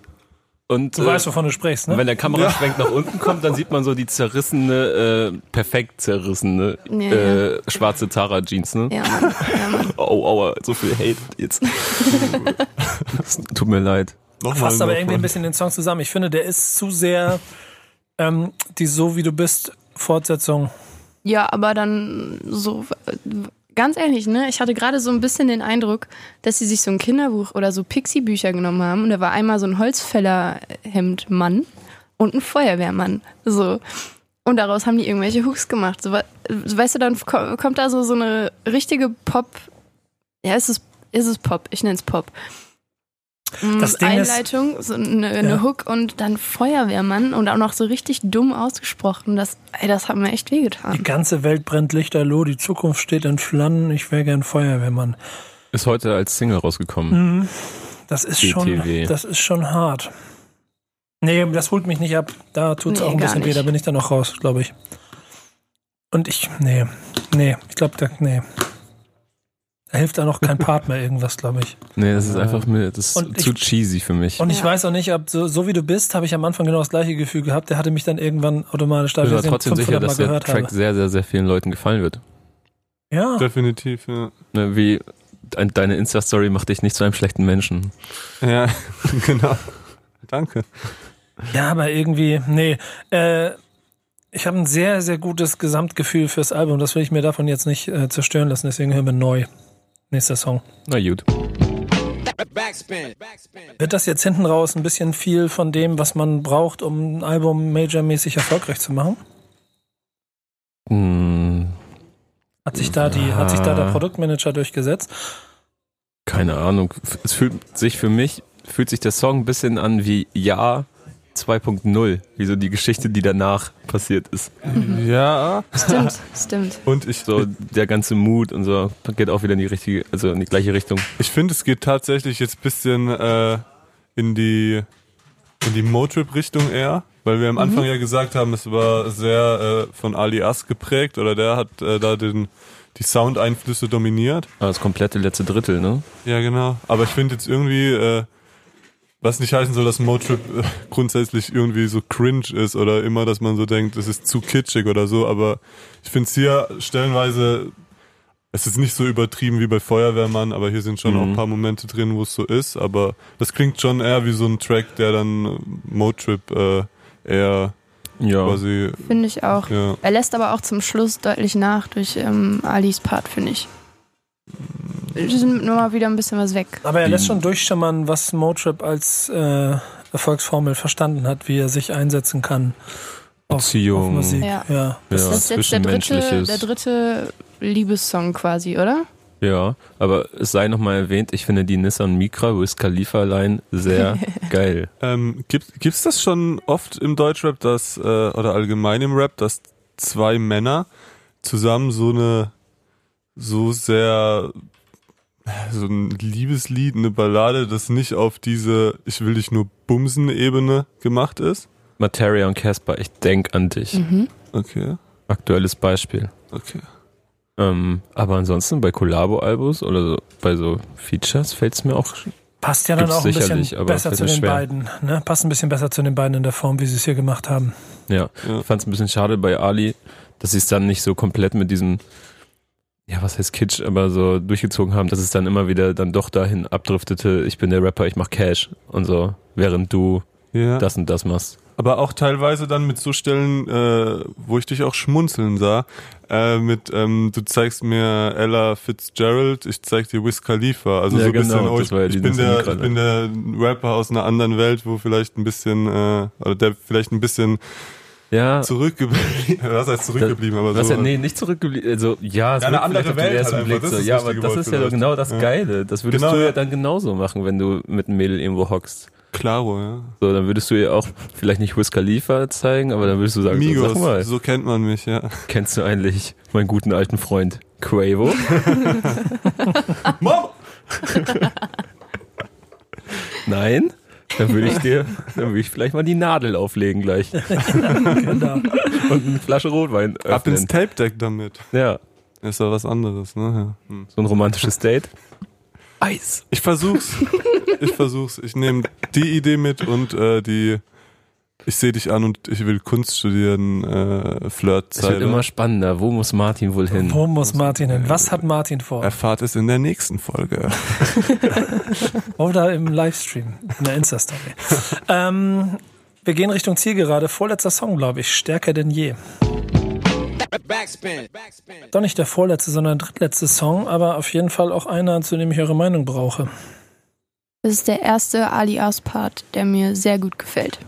und Du äh, weißt, wovon du sprichst, ne? wenn der Kameraschwenk nach unten kommt, dann sieht man so die zerrissene, äh, perfekt zerrissene Ja, äh, schwarze Tara Jeans, ne? Ja, Mann. Ja, Mann. Oh, aua, so viel Hate jetzt. Tut mir leid. Nochmal, fasst aber irgendwie ein bisschen den Song zusammen. Ich finde, der ist zu sehr ähm, die So wie du bist Fortsetzung. Ja, aber dann so, ganz ehrlich, ne? Ich hatte gerade so ein bisschen den Eindruck, dass sie sich so ein Kinderbuch oder so Pixie-Bücher genommen haben und da war einmal so ein Holzfällerhemd-Mann und ein Feuerwehrmann. So. Und daraus haben die irgendwelche Hooks gemacht. So, weißt du, dann ko- kommt da so, so eine richtige Pop. Ja, ist es, ist es Pop? Ich nenne es Pop. Mm, Das Ding ist- Einleitung, so eine, eine Ja. Hook und dann Feuerwehrmann und auch noch so richtig dumm ausgesprochen. Das, ey, das hat mir echt Die wehgetan. ganze Welt brennt lichterloh, die Zukunft steht in Flammen, ich wäre gern Feuerwehrmann. Ist heute als Single rausgekommen. Mhm. Das ist schon, das ist schon hart. Nee, das holt mich nicht ab. Da tut's Nee, auch ein bisschen weh, da bin ich dann auch raus, glaube ich. Und ich, nee, nee, ich glaube, da, nee. Da hilft da noch kein Part mehr irgendwas, glaube ich. Nee, das ist einfach mir, das ist zu ich- cheesy für mich. Und ich Ja. weiß auch nicht, ob so, so wie du bist, habe ich am Anfang genau das gleiche Gefühl gehabt. Der hatte mich dann irgendwann automatisch da ich bin trotzdem sicher, 500 dass der Track habe. sehr, sehr, sehr vielen Leuten gefallen wird. Ja, Definitiv, ja. Ne, wie dein- deine Insta-Story macht dich nicht zu einem schlechten Menschen. Ja, genau. Danke. ja, aber irgendwie, nee. Äh, ich habe ein sehr, sehr gutes Gesamtgefühl fürs Album. Das will ich mir davon jetzt nicht äh, zerstören lassen. Deswegen hören wir neu. Nächster Song. Na gut. Backspin. Wird das jetzt hinten raus ein bisschen viel von dem, was man braucht, um ein Album majormäßig erfolgreich zu machen? Hm, Hat sich da die, hat sich da der Ja. Produktmanager durchgesetzt? keine Ahnung. Es fühlt sich für mich, fühlt sich der Song ein bisschen an wie Ja 2.0. Wie so die Geschichte, die danach passiert ist. Ja, Stimmt, stimmt. und ich, So der ganze Mut und so geht auch wieder in die richtige, also in die gleiche Richtung. ich finde, es geht tatsächlich jetzt bisschen äh, in die in die Motrip-Richtung eher, weil wir am Anfang ja gesagt haben, es war sehr äh, von Ali As geprägt oder der hat äh, da den die Soundeinflüsse dominiert. Aber das komplette letzte Drittel, ne? Ja, genau. Aber ich finde jetzt irgendwie, äh, was nicht heißen soll, dass Motrip äh, grundsätzlich irgendwie so cringe ist oder immer, dass man so denkt, es ist zu kitschig oder so, aber ich finde es hier stellenweise, es ist nicht so übertrieben wie bei Feuerwehrmann, aber hier sind schon Mhm. auch ein paar Momente drin, wo es so ist, aber das klingt schon eher wie so ein Track, der dann Motrip äh, eher Ja. quasi, Finde ich auch. ja. Er lässt aber auch zum Schluss deutlich nach durch ähm, Alis Part, finde ich. Wir sind nur mal wieder ein bisschen was weg. Aber er lässt Die- schon durchschimmern, was Motrip als äh, Erfolgsformel verstanden hat, wie er sich einsetzen kann. Auf, auf Beziehung. Musik. Ja. Ja. Ja, Das ist jetzt der dritte, der dritte Liebessong quasi, oder? Ja, aber es sei nochmal erwähnt, ich finde die Nissan Micra Wiz Khalifa Line sehr geil. Ähm, gibt gibt's das schon oft im Deutschrap, dass äh, oder allgemein im Rap, dass zwei Männer zusammen so eine so sehr so ein Liebeslied, eine Ballade, das nicht auf diese ich will dich nur bumsen Ebene gemacht ist? Materia und Casper, ich denk an dich. Mhm. Okay, Aktuelles Beispiel. okay. Ähm, aber ansonsten bei Collabo-Albums oder so, bei so Features fällt es mir auch. Passt ja dann auch ein sicherlich, bisschen besser zu den schwer. beiden. Ne? Passt ein bisschen besser zu den beiden in der Form, wie sie es hier gemacht haben. Ja, Ja. ich fand es ein bisschen schade bei Ali, dass sie es dann nicht so komplett mit diesem, ja, was heißt Kitsch, aber so durchgezogen haben, dass es dann immer wieder dann doch dahin abdriftete, ich bin der Rapper, ich mach Cash und so, während du Ja. das und das machst. Aber auch teilweise dann mit so Stellen, äh, wo ich dich auch schmunzeln sah, äh, mit ähm, du zeigst mir Ella Fitzgerald, ich zeig dir Wiz Khalifa. Also Ja, so ein bisschen, genau, oh, das ich, ja ich, bin der, ich bin der Rapper aus einer anderen Welt, wo vielleicht ein bisschen, äh, oder der vielleicht ein bisschen Ja, zurückgeblieben, was heißt zurückgeblieben, aber was so. ja, nee, nicht zurückgeblieben, also ja, es Ja, eine andere Welt halt Blick das so. ist Ja, das aber das ist ja vielleicht. genau das Ja. Geile. Das würdest Genau, du ja ja. dann genauso machen, wenn du mit einem Mädel irgendwo hockst. Klaro, ja. So, dann würdest du ihr auch vielleicht nicht Wiz Khalifa zeigen, aber dann würdest du sagen, Migos, sag mal, so kennt man mich, ja. kennst du eigentlich meinen guten alten Freund Quavo? Mom! Nein? Dann würde ich dir, dann würde ich vielleicht mal die Nadel auflegen gleich Genau. und eine Flasche Rotwein Ab ins öffnen. Tape-Deck damit. Ja, Ist doch was anderes, ne? Ja. Hm. so ein romantisches Date. Eis. Ich versuch's. Ich versuch's. Ich nehme die Idee mit und äh, die Ich sehe dich an und ich will Kunst studieren, äh, Es wird immer spannender. Wo muss Martin wohl hin? Wo muss Martin hin? Was hat Martin vor? Erfahrt es in der nächsten Folge. Oder im Livestream, in der Insta-Story. ähm, wir gehen Richtung Zielgerade. Vorletzter Song, glaube ich. Stärker denn je. Backspin. Backspin. Doch nicht der vorletzte, sondern drittletzte Song, aber auf jeden Fall auch einer, zu dem ich eure Meinung brauche. Das ist der erste Ali-Aus-Part, der mir sehr gut gefällt.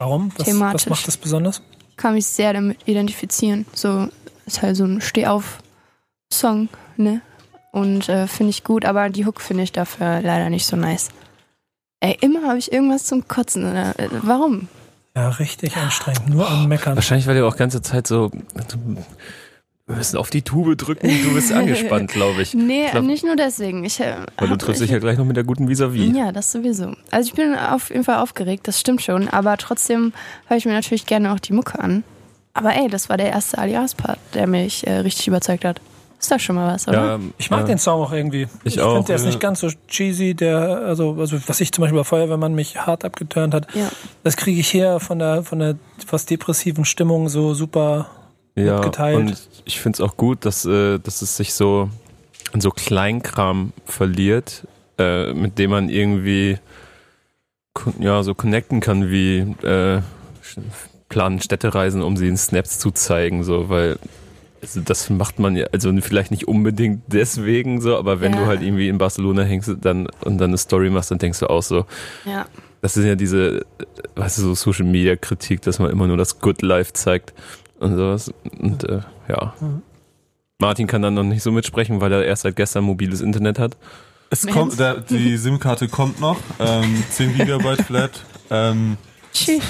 Warum? Was, Thematisch. was macht das besonders? Kann mich sehr damit identifizieren. So ist halt so ein Steh-auf-Song, ne? Und äh, finde ich gut, aber die Hook finde ich dafür leider nicht so nice. Ey, immer habe ich irgendwas zum Kotzen. Äh, warum? Ja, richtig anstrengend. Nur am Meckern. Wahrscheinlich, weil du auch ganze Zeit so, wir müssen auf die Tube drücken, du bist angespannt, glaube ich. Nee, glaub- nicht nur deswegen. Ich, äh, Weil du triffst ich, dich ja gleich noch mit der guten Vis-a-vis. Ja, das sowieso. Also ich bin auf jeden Fall aufgeregt, das stimmt schon, aber trotzdem höre ich mir natürlich gerne auch die Mucke an. Aber ey, das war der erste Alias-Part, der mich äh, richtig überzeugt hat. Ist doch schon mal was, oder? Ja, Ich mag ja. den Song auch irgendwie. Ich finde, auch, der ist nicht ganz so cheesy, der, also, also was ich zum Beispiel bei Feuerwehrmann mich hart abgeturnt hat, Ja. das kriege ich hier von der, von der fast depressiven Stimmung so super ja, mitgeteilt. Und ich finde es auch gut, dass, äh, dass es sich so in so Kleinkram verliert, äh, mit dem man irgendwie ja, so connecten kann wie äh, planen Städtereisen, um sie in Snaps zu zeigen, so, weil also das macht man ja, also vielleicht nicht unbedingt deswegen so, aber wenn Ja. du halt irgendwie in Barcelona hängst dann und dann eine Story machst, dann denkst du auch so, Ja. das ist ja diese, äh, weißt du, so Social Media Kritik, dass man immer nur das Good Life zeigt und sowas. Und äh, ja. Martin kann dann noch nicht so mitsprechen, weil er erst seit gestern mobiles Internet hat. Es Mensch. kommt, der, die SIM-Karte kommt noch, ähm, 10 Gigabyte Flat. Ähm.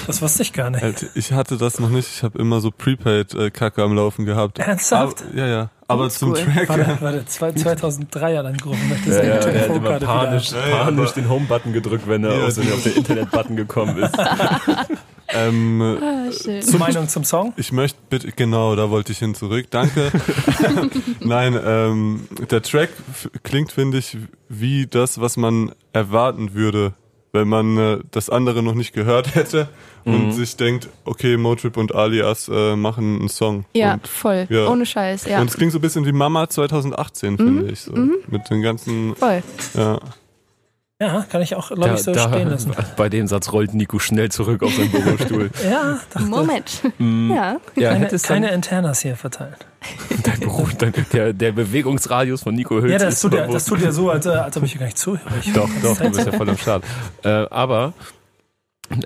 Das wusste ich gar nicht. halt, ich hatte das noch nicht, ich habe immer so Prepaid-Kacke am Laufen gehabt. Ernsthaft? Aber, ja, ja. Aber zum Oldschool. Track. Warte, warte, zwei- 2003er dann gerufen. Das Ja, ist ja, eine er hat immer panisch. Ja, panisch den Home-Button gedrückt, wenn er Ja, die- auf den Internet-Button gekommen ist. Ähm, Ah, wieder. Meinung zum Song? Ich möchte bitte, genau, da wollte ich hin zurück. Danke. Nein, ähm, der Track klingt, finde ich, wie das, was man erwarten würde, wenn man äh, das andere noch nicht gehört hätte und Mhm. sich denkt, okay, Motrip und Alias äh, machen einen Song. Ja, Und, voll. ja. Ohne Scheiß, ja. und es klingt so ein bisschen wie Mama 2018, finde ich. So. Mit den ganzen, voll. ja. Ja, kann ich auch, glaube ich, so stehen lassen. bei dem Satz rollt Nico schnell zurück auf seinen Bürostuhl. Ja, dachte, Moment. Mm, ja. ja, keine, hätte es dann, keine Internas hier verteilt. dein Büro, dein, der, der Bewegungsradius von Nico Hülz Ja, das ist tut, ja, das tut ja so, als, äh, als ob ich hier gar nicht zuhöre. Ich Doch, doch, du bist ja voll am Start. Äh, aber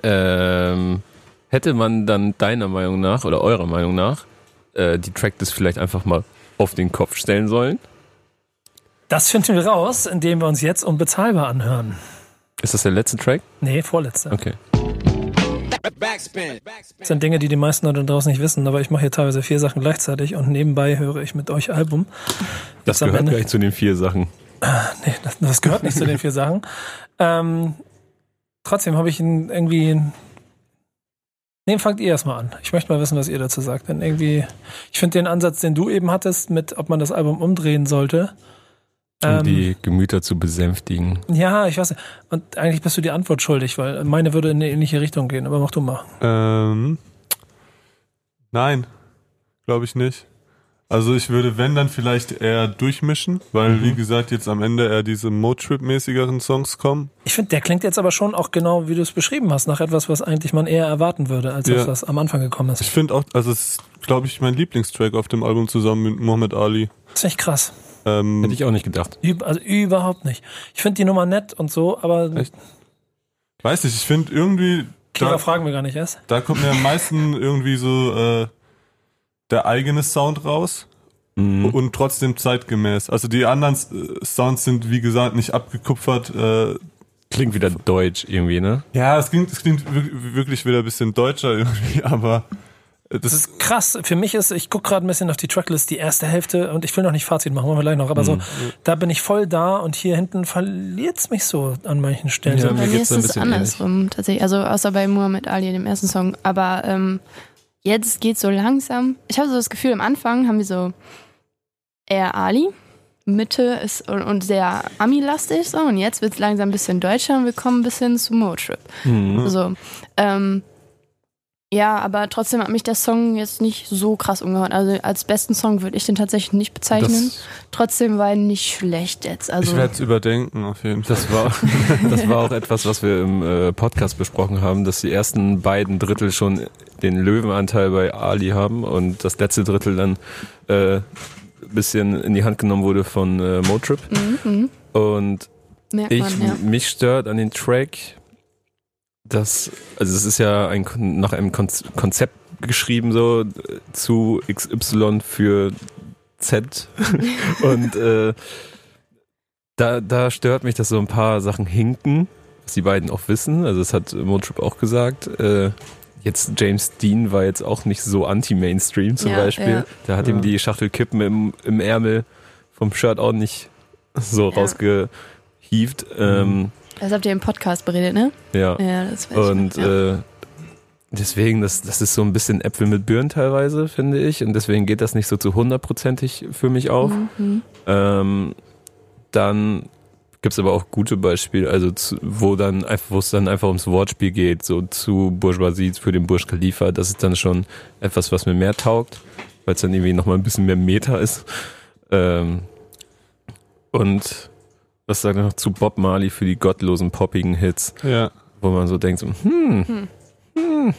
ähm, hätte man dann deiner Meinung nach oder eurer Meinung nach äh, die Tracklist vielleicht einfach mal auf den Kopf stellen sollen? Das finden wir raus, indem wir uns jetzt unbezahlbar anhören. Ist das der letzte Track? Nee, vorletzter. Okay. Backspin. Das sind Dinge, die die meisten Leute draußen nicht wissen, aber ich mache hier teilweise vier Sachen gleichzeitig und nebenbei höre ich mit euch Album. Das Jetzt gehört gleich zu den vier Sachen. Nee, das, das gehört nicht zu den vier Sachen. Ähm, trotzdem habe ich ihn irgendwie. Nee, fangt ihr erstmal an. Ich möchte mal wissen, was ihr dazu sagt. Denn irgendwie, ich finde den Ansatz, den du eben hattest, mit ob man das Album umdrehen sollte. Um ähm, die Gemüter zu besänftigen. ja, ich weiß nicht. Und eigentlich bist du die Antwort schuldig, weil meine würde in eine ähnliche Richtung gehen, aber mach du mal. Ähm, nein, glaube ich nicht. Also ich würde, wenn, dann vielleicht eher durchmischen, weil, Mhm. wie gesagt, jetzt am Ende eher diese Motrip-mäßigeren Songs kommen. Ich finde, der klingt jetzt aber schon auch genau, wie du es beschrieben hast, nach etwas, was eigentlich man eher erwarten würde, als Ja. das, was am Anfang gekommen ist. Ich finde auch, also es ist, glaube ich, mein Lieblingstrack auf dem Album zusammen mit Mohammed Ali. Das ist echt krass. Ähm, Hätte ich auch nicht gedacht. Üb also überhaupt nicht. Ich finde die Nummer nett und so, aber Echt? weiß nicht, ich finde irgendwie, Kira da, fragen wir gar nicht erst. da kommt mir am meisten irgendwie so äh, der eigene Sound raus. Mhm. und trotzdem zeitgemäß. Also die anderen äh, Sounds sind, wie gesagt, nicht abgekupfert. Äh, Klingt wieder deutsch irgendwie, ne? Ja, es klingt, es klingt wir- wirklich wieder ein bisschen deutscher irgendwie, aber das ist krass. Für mich ist, ich gucke gerade ein bisschen auf die Tracklist, die erste Hälfte, und ich will noch nicht Fazit machen, machen wir gleich noch, aber so, da bin ich voll da und hier hinten verliert's mich so an manchen Stellen. Ja, Bei mir ist es bisschen andersrum tatsächlich. Also außer bei Muhammad Ali, dem ersten Song. Aber ähm, jetzt geht so langsam. Ich habe so das Gefühl, am Anfang haben wir so eher Ali. Mitte ist und, und sehr Ami-lastig so. Und jetzt wird es langsam ein bisschen deutscher und wir kommen ein bisschen zu Motrip. Mhm. So. Ähm, ja, aber trotzdem hat mich der Song jetzt nicht so krass umgehauen. Also als besten Song würde ich den tatsächlich nicht bezeichnen. das, Trotzdem war er nicht schlecht jetzt. Also ich werde es überdenken auf jeden Fall. Das war, das war auch etwas, was wir im äh, Podcast besprochen haben, dass die ersten beiden Drittel schon den Löwenanteil bei Ali haben und das letzte Drittel dann äh, ein bisschen in die Hand genommen wurde von äh, Motrip. mhm, Und merkt ich, man, ja. mich stört an den Track, dass, also es ist ja ein, nach einem Kon Konzept geschrieben so zu XY für Z und äh, da, da stört mich, dass so ein paar Sachen hinken, was die beiden auch wissen, also das hat Motrip auch gesagt, äh, Jetzt James Dean war jetzt auch nicht so anti-Mainstream zum Ja, Beispiel. ja. Da hat Ja. ihm die Schachtel Kippen im, im Ärmel vom Shirt auch nicht so Ja. rausgehievt. Ähm, Das habt ihr im Podcast beredet, ne? ja. Ja, das weiß ich Und noch, ja. äh, deswegen, das, das ist so ein bisschen Äpfel mit Birnen teilweise, finde ich. Und deswegen geht das nicht so zu hundertprozentig für mich auf. Mhm. Ähm, dann gibt's aber auch gute Beispiele, also zu, wo dann einfach, wo es dann einfach ums Wortspiel geht, so zu Bourgeoisie für den Burj Khalifa, das ist dann schon etwas, was mir mehr taugt, weil es dann irgendwie nochmal ein bisschen mehr Meta ist. Ähm, und was sagt noch zu Bob Marley für die gottlosen poppigen Hits, Ja. wo man so denkt, so, hm, Hm. hm.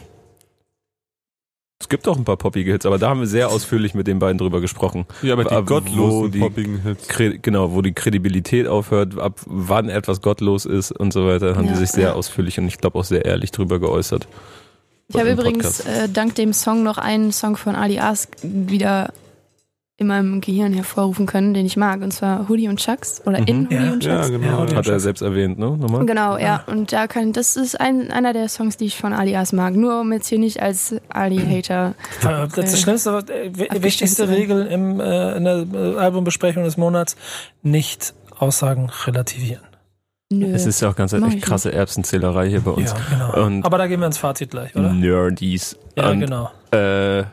Es gibt auch ein paar poppige Hits, aber da haben wir sehr ausführlich mit den beiden drüber gesprochen. ja, aber die wo gottlosen die- poppigen Hits. Genau, wo die Kredibilität aufhört, ab wann etwas gottlos ist und so weiter, haben Ja, die sich sehr ja. ausführlich und ich glaube auch sehr ehrlich drüber geäußert. Ich habe übrigens äh, dank dem Song noch einen Song von Ali Ask wieder in meinem Gehirn hervorrufen können, den ich mag, und zwar Hoodie und Chucks oder in Mhm. Hoodie Ja. und Ja, Chucks. genau. Ja, Hat er selbst erwähnt, ne? Nochmal? Genau, ja. Und da kann, das ist ein, einer der Songs, die ich von Ali Ask mag. Nur um jetzt hier nicht als Ali-Hater. Äh, Das ist was- äh, wi- Abgestimmt wichtigste. Regel im, äh, in der äh, Albumbesprechung des Monats, nicht Aussagen relativieren. Nö. Es ist ja auch ganz echt krasse Erbsenzählerei hier bei uns. Ja, genau. Und Aber da gehen wir ins Fazit gleich, oder? Nerdies. Ja, und, genau. äh,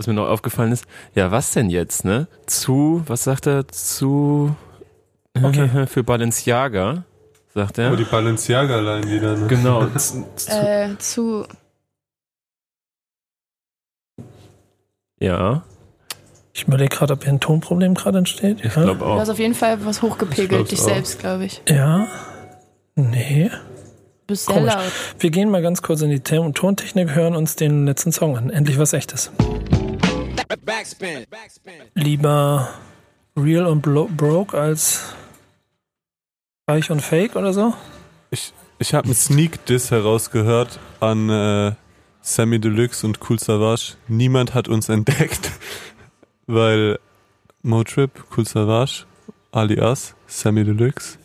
was mir noch aufgefallen ist, ja, was denn jetzt, ne? Zu, was sagt er? Zu, Okay. für Balenciaga, sagt er. Oh, die Balenciaga-Line wieder, ne? genau. zu, zu, äh, zu. ja, Ich überlege gerade, ob hier ein Tonproblem gerade entsteht. ich ja? glaube Du auch. hast auf jeden Fall was hochgepegelt, dich auch. selbst, glaube ich. ja. Nee. Du bist sehr Komisch. laut. Wir gehen mal ganz kurz in die Ton- Tontechnik, hören uns den letzten Song an. Endlich was echtes. Backspin. Backspin. Lieber real und broke als reich und fake oder so? Ich, ich habe einen Sneak Diss herausgehört an äh, Sammy Deluxe und Cool Savage. Niemand hat uns entdeckt, weil Motrip, Cool Savage, alias Sammy Deluxe.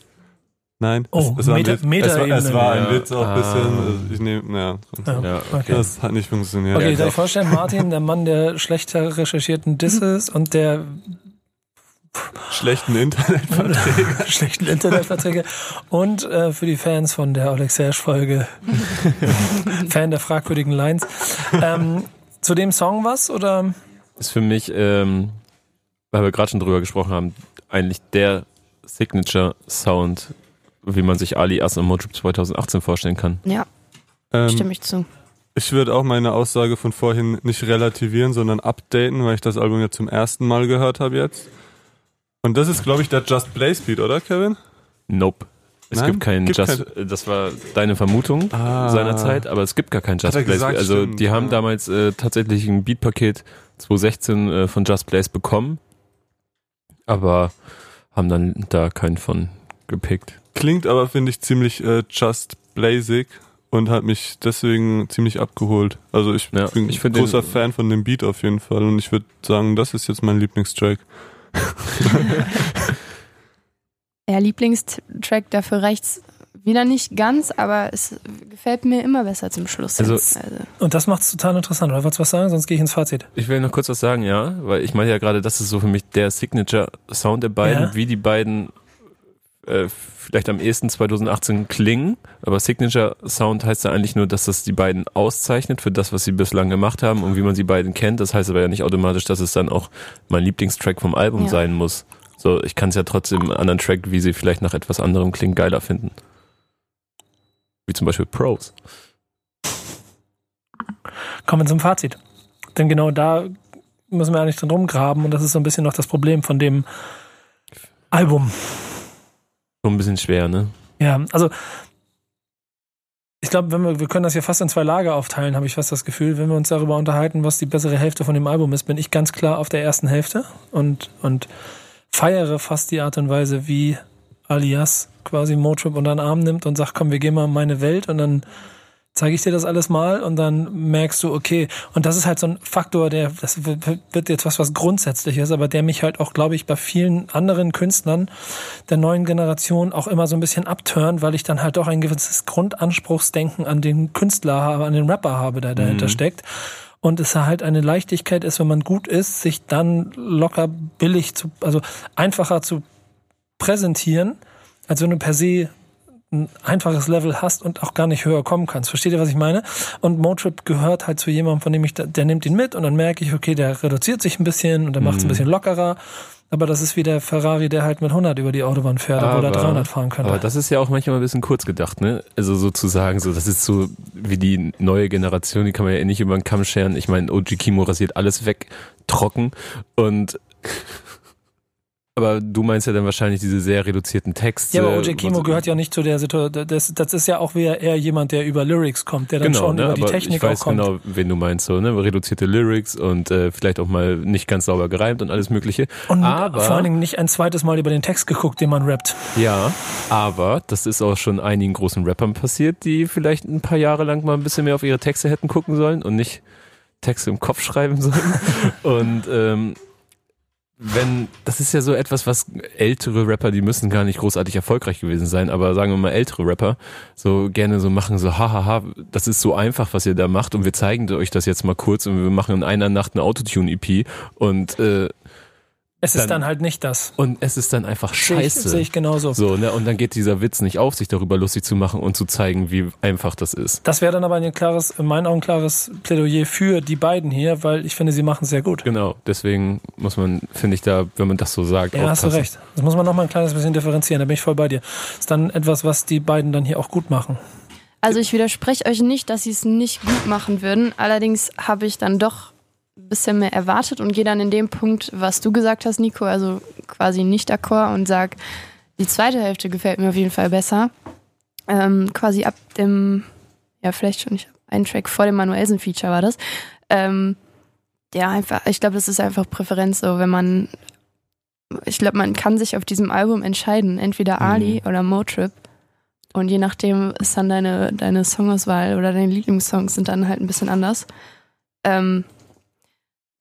Nein, Oh, es, es, war, ein Meta- Witz. es, war, es war ein Ja. Witz auch ein Ah. bisschen. Also ich nehme, ja, Ja. Okay. das hat nicht funktioniert. Okay, Ja, ich darf ich vorstellen, Martin, der Mann der schlechter recherchierten Disses und der Schlechten Internet. schlechten Internetverträge und äh, für die Fans von der Alex Hersch-Folge Fan der fragwürdigen Lines. Ähm, zu dem Song was oder? ist für mich, ähm, weil wir gerade schon drüber gesprochen haben, eigentlich der Signature-Sound, wie man sich Ali Ass und Motrip 2018 vorstellen kann. Ja, Ähm, stimme ich zu. Ich würde auch meine Aussage von vorhin nicht relativieren, sondern updaten, weil ich das Album ja zum ersten Mal gehört habe jetzt. Und das ist, glaube ich, der Just Blaze Beat, oder, Kevin? Nope. Es Nein? gibt keinen Gibt Just, das war deine Vermutung Ah. seinerzeit, aber es gibt gar keinen Just Blaze. gesagt, also stimmt, die haben ja. damals äh, tatsächlich ein Beatpaket 2016 äh, von Just Blaze bekommen, aber haben dann da keinen von gepickt. Klingt aber, finde ich, ziemlich äh, Just Blazig und hat mich deswegen ziemlich abgeholt. Also ich Ja, bin ich großer den- Fan von dem Beat auf jeden Fall und ich würde sagen, das ist jetzt mein Lieblingstrack. Ja, Lieblingstrack, dafür reicht's wieder nicht ganz, aber es gefällt mir immer besser zum Schluss. Also- also Und das macht es total interessant. Oder wolltest du was sagen? Sonst gehe ich ins Fazit. Ich will noch kurz was sagen, ja, weil ich meine ja gerade, das ist so für mich der Signature-Sound der beiden, Ja. wie die beiden äh, vielleicht am ehesten 2018 klingen, aber Signature-Sound heißt ja eigentlich nur, dass das die beiden auszeichnet für das, was sie bislang gemacht haben und wie man sie beiden kennt. Das heißt aber ja nicht automatisch, dass es dann auch mein Lieblingstrack vom Album Ja. sein muss. So, ich kann es ja trotzdem einen anderen Track, wie sie vielleicht nach etwas anderem klingen, geiler finden. Wie zum Beispiel Pros. Kommen wir zum Fazit. Denn genau da müssen wir eigentlich drin rumgraben und das ist so ein bisschen noch das Problem von dem Album. So ein bisschen schwer, ne? Ja, also ich glaube, wir, wir können das ja fast in zwei Lager aufteilen, habe ich fast das Gefühl. Wenn wir uns darüber unterhalten, was die bessere Hälfte von dem Album ist, bin ich ganz klar auf der ersten Hälfte und, und feiere fast die Art und Weise, wie Alias quasi Motrip unter den Arm nimmt und sagt, komm, wir gehen mal in meine Welt und dann zeige ich dir das alles mal und dann merkst du, okay, und das ist halt so ein Faktor, der, das wird jetzt was, was grundsätzlich ist, aber der mich halt auch, glaube ich, bei vielen anderen Künstlern der neuen Generation auch immer so ein bisschen abturnt, weil ich dann halt doch ein gewisses Grundanspruchsdenken an den Künstler habe, an den Rapper habe, der dahinter Mhm. steckt. Und es halt eine Leichtigkeit ist, wenn man gut ist, sich dann locker billig zu, also einfacher zu präsentieren, als wenn du per se ein einfaches Level hast und auch gar nicht höher kommen kannst. Versteht ihr, was ich meine? Und Motrip gehört halt zu jemandem, von dem ich, da- der nimmt ihn mit und dann merke ich, okay, der reduziert sich ein bisschen und der macht es ein bisschen lockerer. Aber das ist wie der Ferrari, der halt mit 100 über die Autobahn fährt, obwohl er 300 fahren könnte. Aber das ist ja auch manchmal ein bisschen kurz gedacht, ne? Also sozusagen, so, das ist so wie die neue Generation, die kann man ja eh nicht über den Kamm scheren. Ich meine, OG Kimo rasiert alles weg, trocken und aber du meinst ja dann wahrscheinlich diese sehr reduzierten Texte. ja, aber OJ Kimo so- gehört ja nicht zu der Situation. Das, das ist ja auch wieder eher jemand, der über Lyrics kommt, der dann Genau, schon ne, über die aber Technik ich weiß kommt. genau, wen du meinst, so, ne? Reduzierte Lyrics und äh, vielleicht auch mal nicht ganz sauber gereimt und alles mögliche. Und aber, vor allen Dingen nicht ein zweites Mal über den Text geguckt, den man rappt. Ja, aber das ist auch schon einigen großen Rappern passiert, die vielleicht ein paar Jahre lang mal ein bisschen mehr auf ihre Texte hätten gucken sollen und nicht Texte im Kopf schreiben sollen. und ähm, wenn, das ist ja so etwas, was ältere Rapper, die müssen gar nicht großartig erfolgreich gewesen sein, aber sagen wir mal ältere Rapper, so gerne so machen, so hahaha, das ist so einfach, was ihr da macht und wir zeigen euch das jetzt mal kurz und wir machen in einer Nacht eine Autotune-EP und, äh, Es ist Dann- dann halt nicht das. und es ist dann einfach Sehe ich, scheiße. sehe ich genauso. So, ne? Und dann geht dieser Witz nicht auf, sich darüber lustig zu machen und zu zeigen, wie einfach das ist. Das wäre dann aber ein klares, in meinen Augen klares Plädoyer für die beiden hier, weil ich finde, sie machen es sehr gut. Genau, deswegen muss man, finde ich da, wenn man das so sagt, Ja, hast du aufpassen. recht. Das muss man noch mal ein kleines bisschen differenzieren, da bin ich voll bei dir. Ist dann etwas, was die beiden dann hier auch gut machen. Also ich widerspreche euch nicht, dass sie es nicht gut machen würden. Allerdings habe ich dann doch ein bisschen mehr erwartet und gehe dann in dem Punkt, was du gesagt hast, Nico, also quasi nicht d'accord und sag, die zweite Hälfte gefällt mir auf jeden Fall besser. Ähm, quasi ab dem, ja vielleicht schon nicht, ein Track vor dem Manuelsen-Feature war das. Ähm, ja, einfach, ich glaube, das ist einfach Präferenz so, wenn man, ich glaube, man kann sich auf diesem Album entscheiden, entweder Ali oder Motrip. Und je nachdem ist dann deine, deine Songauswahl oder deine Lieblingssongs sind dann halt ein bisschen anders. Ähm,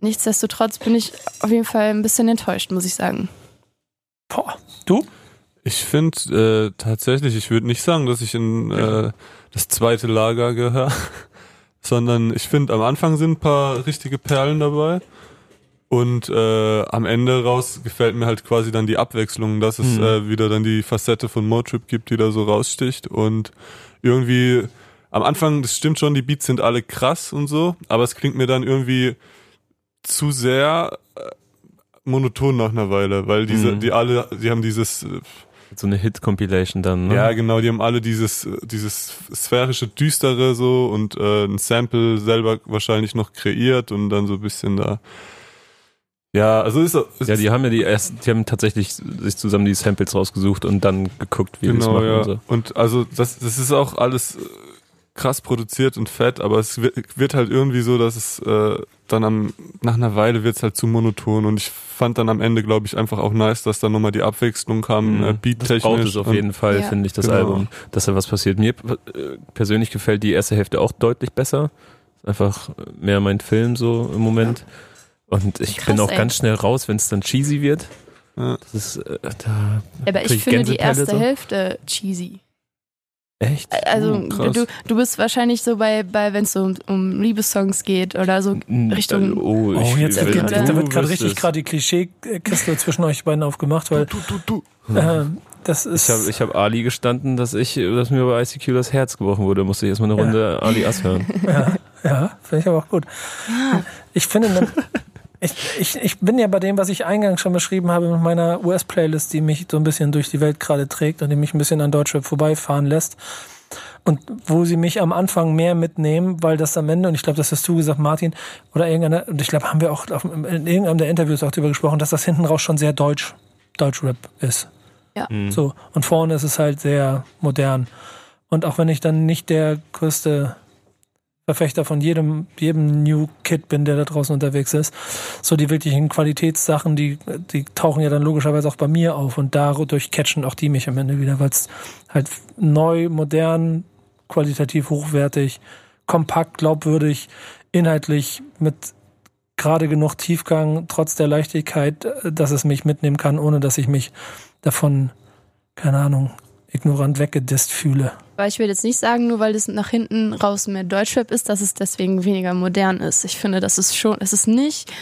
nichtsdestotrotz bin ich auf jeden Fall ein bisschen enttäuscht, muss ich sagen. Boah. Du? Ich finde äh, tatsächlich, ich würde nicht sagen, dass ich in äh, das zweite Lager gehöre, sondern ich finde, am Anfang sind ein paar richtige Perlen dabei. Und äh, am Ende raus gefällt mir halt quasi dann die Abwechslung, dass es Mhm. äh, wieder dann die Facette von Motrip gibt, die da so raussticht. Und irgendwie am Anfang, das stimmt schon, die Beats sind alle krass und so, aber es klingt mir dann irgendwie zu sehr äh, monoton nach einer Weile, weil diese, Mhm. die alle, die haben dieses, äh, So eine Hit-Compilation dann, ne? ja genau, die haben alle dieses, äh, dieses sphärische Düstere so und äh, ein Sample selber wahrscheinlich noch kreiert und dann so ein bisschen da. Ja, also ist, ist Ja, die haben ja die erst, die haben tatsächlich sich zusammen die Samples rausgesucht und dann geguckt, wie die es genau, machen ja. und so. Und also das, das ist auch alles äh, krass produziert und fett, aber es wird, wird halt irgendwie so, dass es äh, dann am, nach einer Weile wird es halt zu monoton und ich fand dann am Ende, glaube ich, einfach auch nice, dass dann nochmal die Abwechslung kam, äh, Mhm. Das beattechnisch. braucht es auf jeden Fall, Ja. finde ich, das Genau. Album, dass da was passiert. Mir äh, persönlich gefällt die erste Hälfte auch deutlich besser. Ist einfach mehr mein Film so im Moment. Und ich Krass, bin auch ey. ganz schnell raus, wenn es dann cheesy wird. Ja. Das ist, äh, da Aber ich finde die erste so. Hälfte cheesy. Echt? Also Oh, du, du bist wahrscheinlich so bei, bei wenn es so um, um Liebessongs geht oder so Richtung. Oh, Oh, ich jetzt will- da wird du gerade richtig gerade die Klischeekiste zwischen euch beiden aufgemacht, weil äh, das ist. Ich habe ich hab Ali gestanden, dass ich, dass mir bei ICQ das Herz gebrochen wurde. Musste ich erstmal eine Ja. Runde Ali Ass hören. Ja, ja finde ich aber auch gut. Ich finde, ich, ich, ich bin ja bei dem, was ich eingangs schon beschrieben habe mit meiner US-Playlist, die mich so ein bisschen durch die Welt gerade trägt und die mich ein bisschen an Deutschrap vorbeifahren lässt. Und wo sie mich am Anfang mehr mitnehmen, weil das am Ende, und ich glaube, das hast du gesagt, Martin, oder irgendeiner, und ich glaube, haben wir auch auf, in irgendeinem der Interviews auch darüber gesprochen, dass das hinten raus schon sehr deutsch, Deutschrap ist. Ja. So. Und vorne ist es halt sehr modern. Und auch wenn ich dann nicht der größte Verfechter von jedem, jedem New Kid bin, der da draußen unterwegs ist, so die wirklichen Qualitätssachen, die, die tauchen ja dann logischerweise auch bei mir auf und dadurch catchen auch die mich am Ende wieder, weil es halt neu, modern, qualitativ hochwertig, kompakt, glaubwürdig, inhaltlich mit gerade genug Tiefgang, trotz der Leichtigkeit, äh, dass es mich mitnehmen kann, ohne dass ich mich davon, keine Ahnung, ignorant weggedisst fühle. Weil ich will jetzt nicht sagen, nur weil das nach hinten raus mehr Deutschrap ist, dass es deswegen weniger modern ist. Ich finde, das ist schon, es ist nicht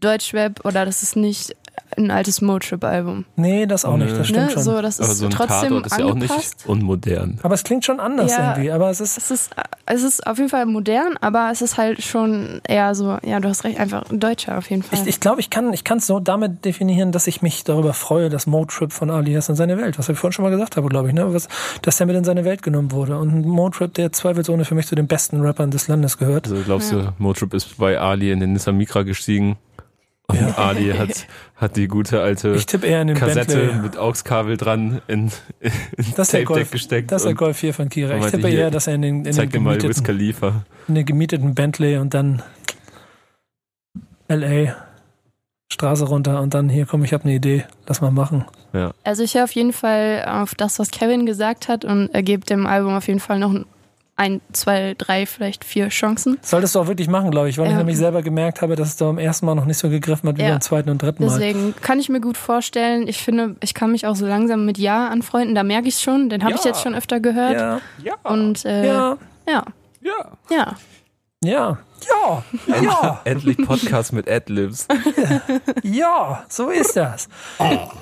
Deutschrap oder das ist nicht ein altes Motrip-Album. Nee, das auch nicht, das stimmt Ne? schon. So, das Aber ist so ein trotzdem Tatort ist ja auch nicht angepasst. unmodern. Aber es klingt schon anders Ja. irgendwie. Aber es ist, Es ist, es ist auf jeden Fall modern, aber es ist halt schon eher so, ja, du hast recht, einfach ein Deutscher auf jeden Fall. ich, ich glaube, ich kann ich es so damit definieren, dass ich mich darüber freue, dass Motrip von Alias in seine Welt, was ich vorhin schon mal gesagt habe, glaube ich, ne? was, dass der mit in seine Welt genommen wurde. Und Motrip, der zweifelsohne für mich zu den besten Rappern des Landes gehört. Also glaubst du, Motrip ist bei Ali in den Nissan Micra gestiegen und Ali hat, hat die gute alte Ich tippe eher in den Kassette Bentley. mit AUX-Kabel dran in, in Das Tape Golf, gesteckt. das ist der und Golf 4 von Kira. Ich tippe eher, dass er in den, in den, gemieteten, in den gemieteten Bentley und dann LA Straße runter und dann hier, komm, ich habe eine Idee, lass mal machen. Ja. Also ich höre auf jeden Fall auf das, was Kevin gesagt hat und er gibt dem Album auf jeden Fall noch ein, zwei, drei, vielleicht vier Chancen. Solltest du auch wirklich machen, glaube ich, weil ich Ja. nämlich selber gemerkt habe, dass es da beim ersten Mal noch nicht so gegriffen hat wie Ja. beim zweiten und dritten Mal. Deswegen kann ich mir gut vorstellen. Ich finde, ich kann mich auch so langsam mit Ja anfreunden. Da merke ich es schon. Den habe ich Ja. jetzt schon öfter gehört. Ja, Und äh, ja. ja, ja, Ja. ja. ja, ja, ja, Endlich Podcast mit Adlibs. ja, so ist das.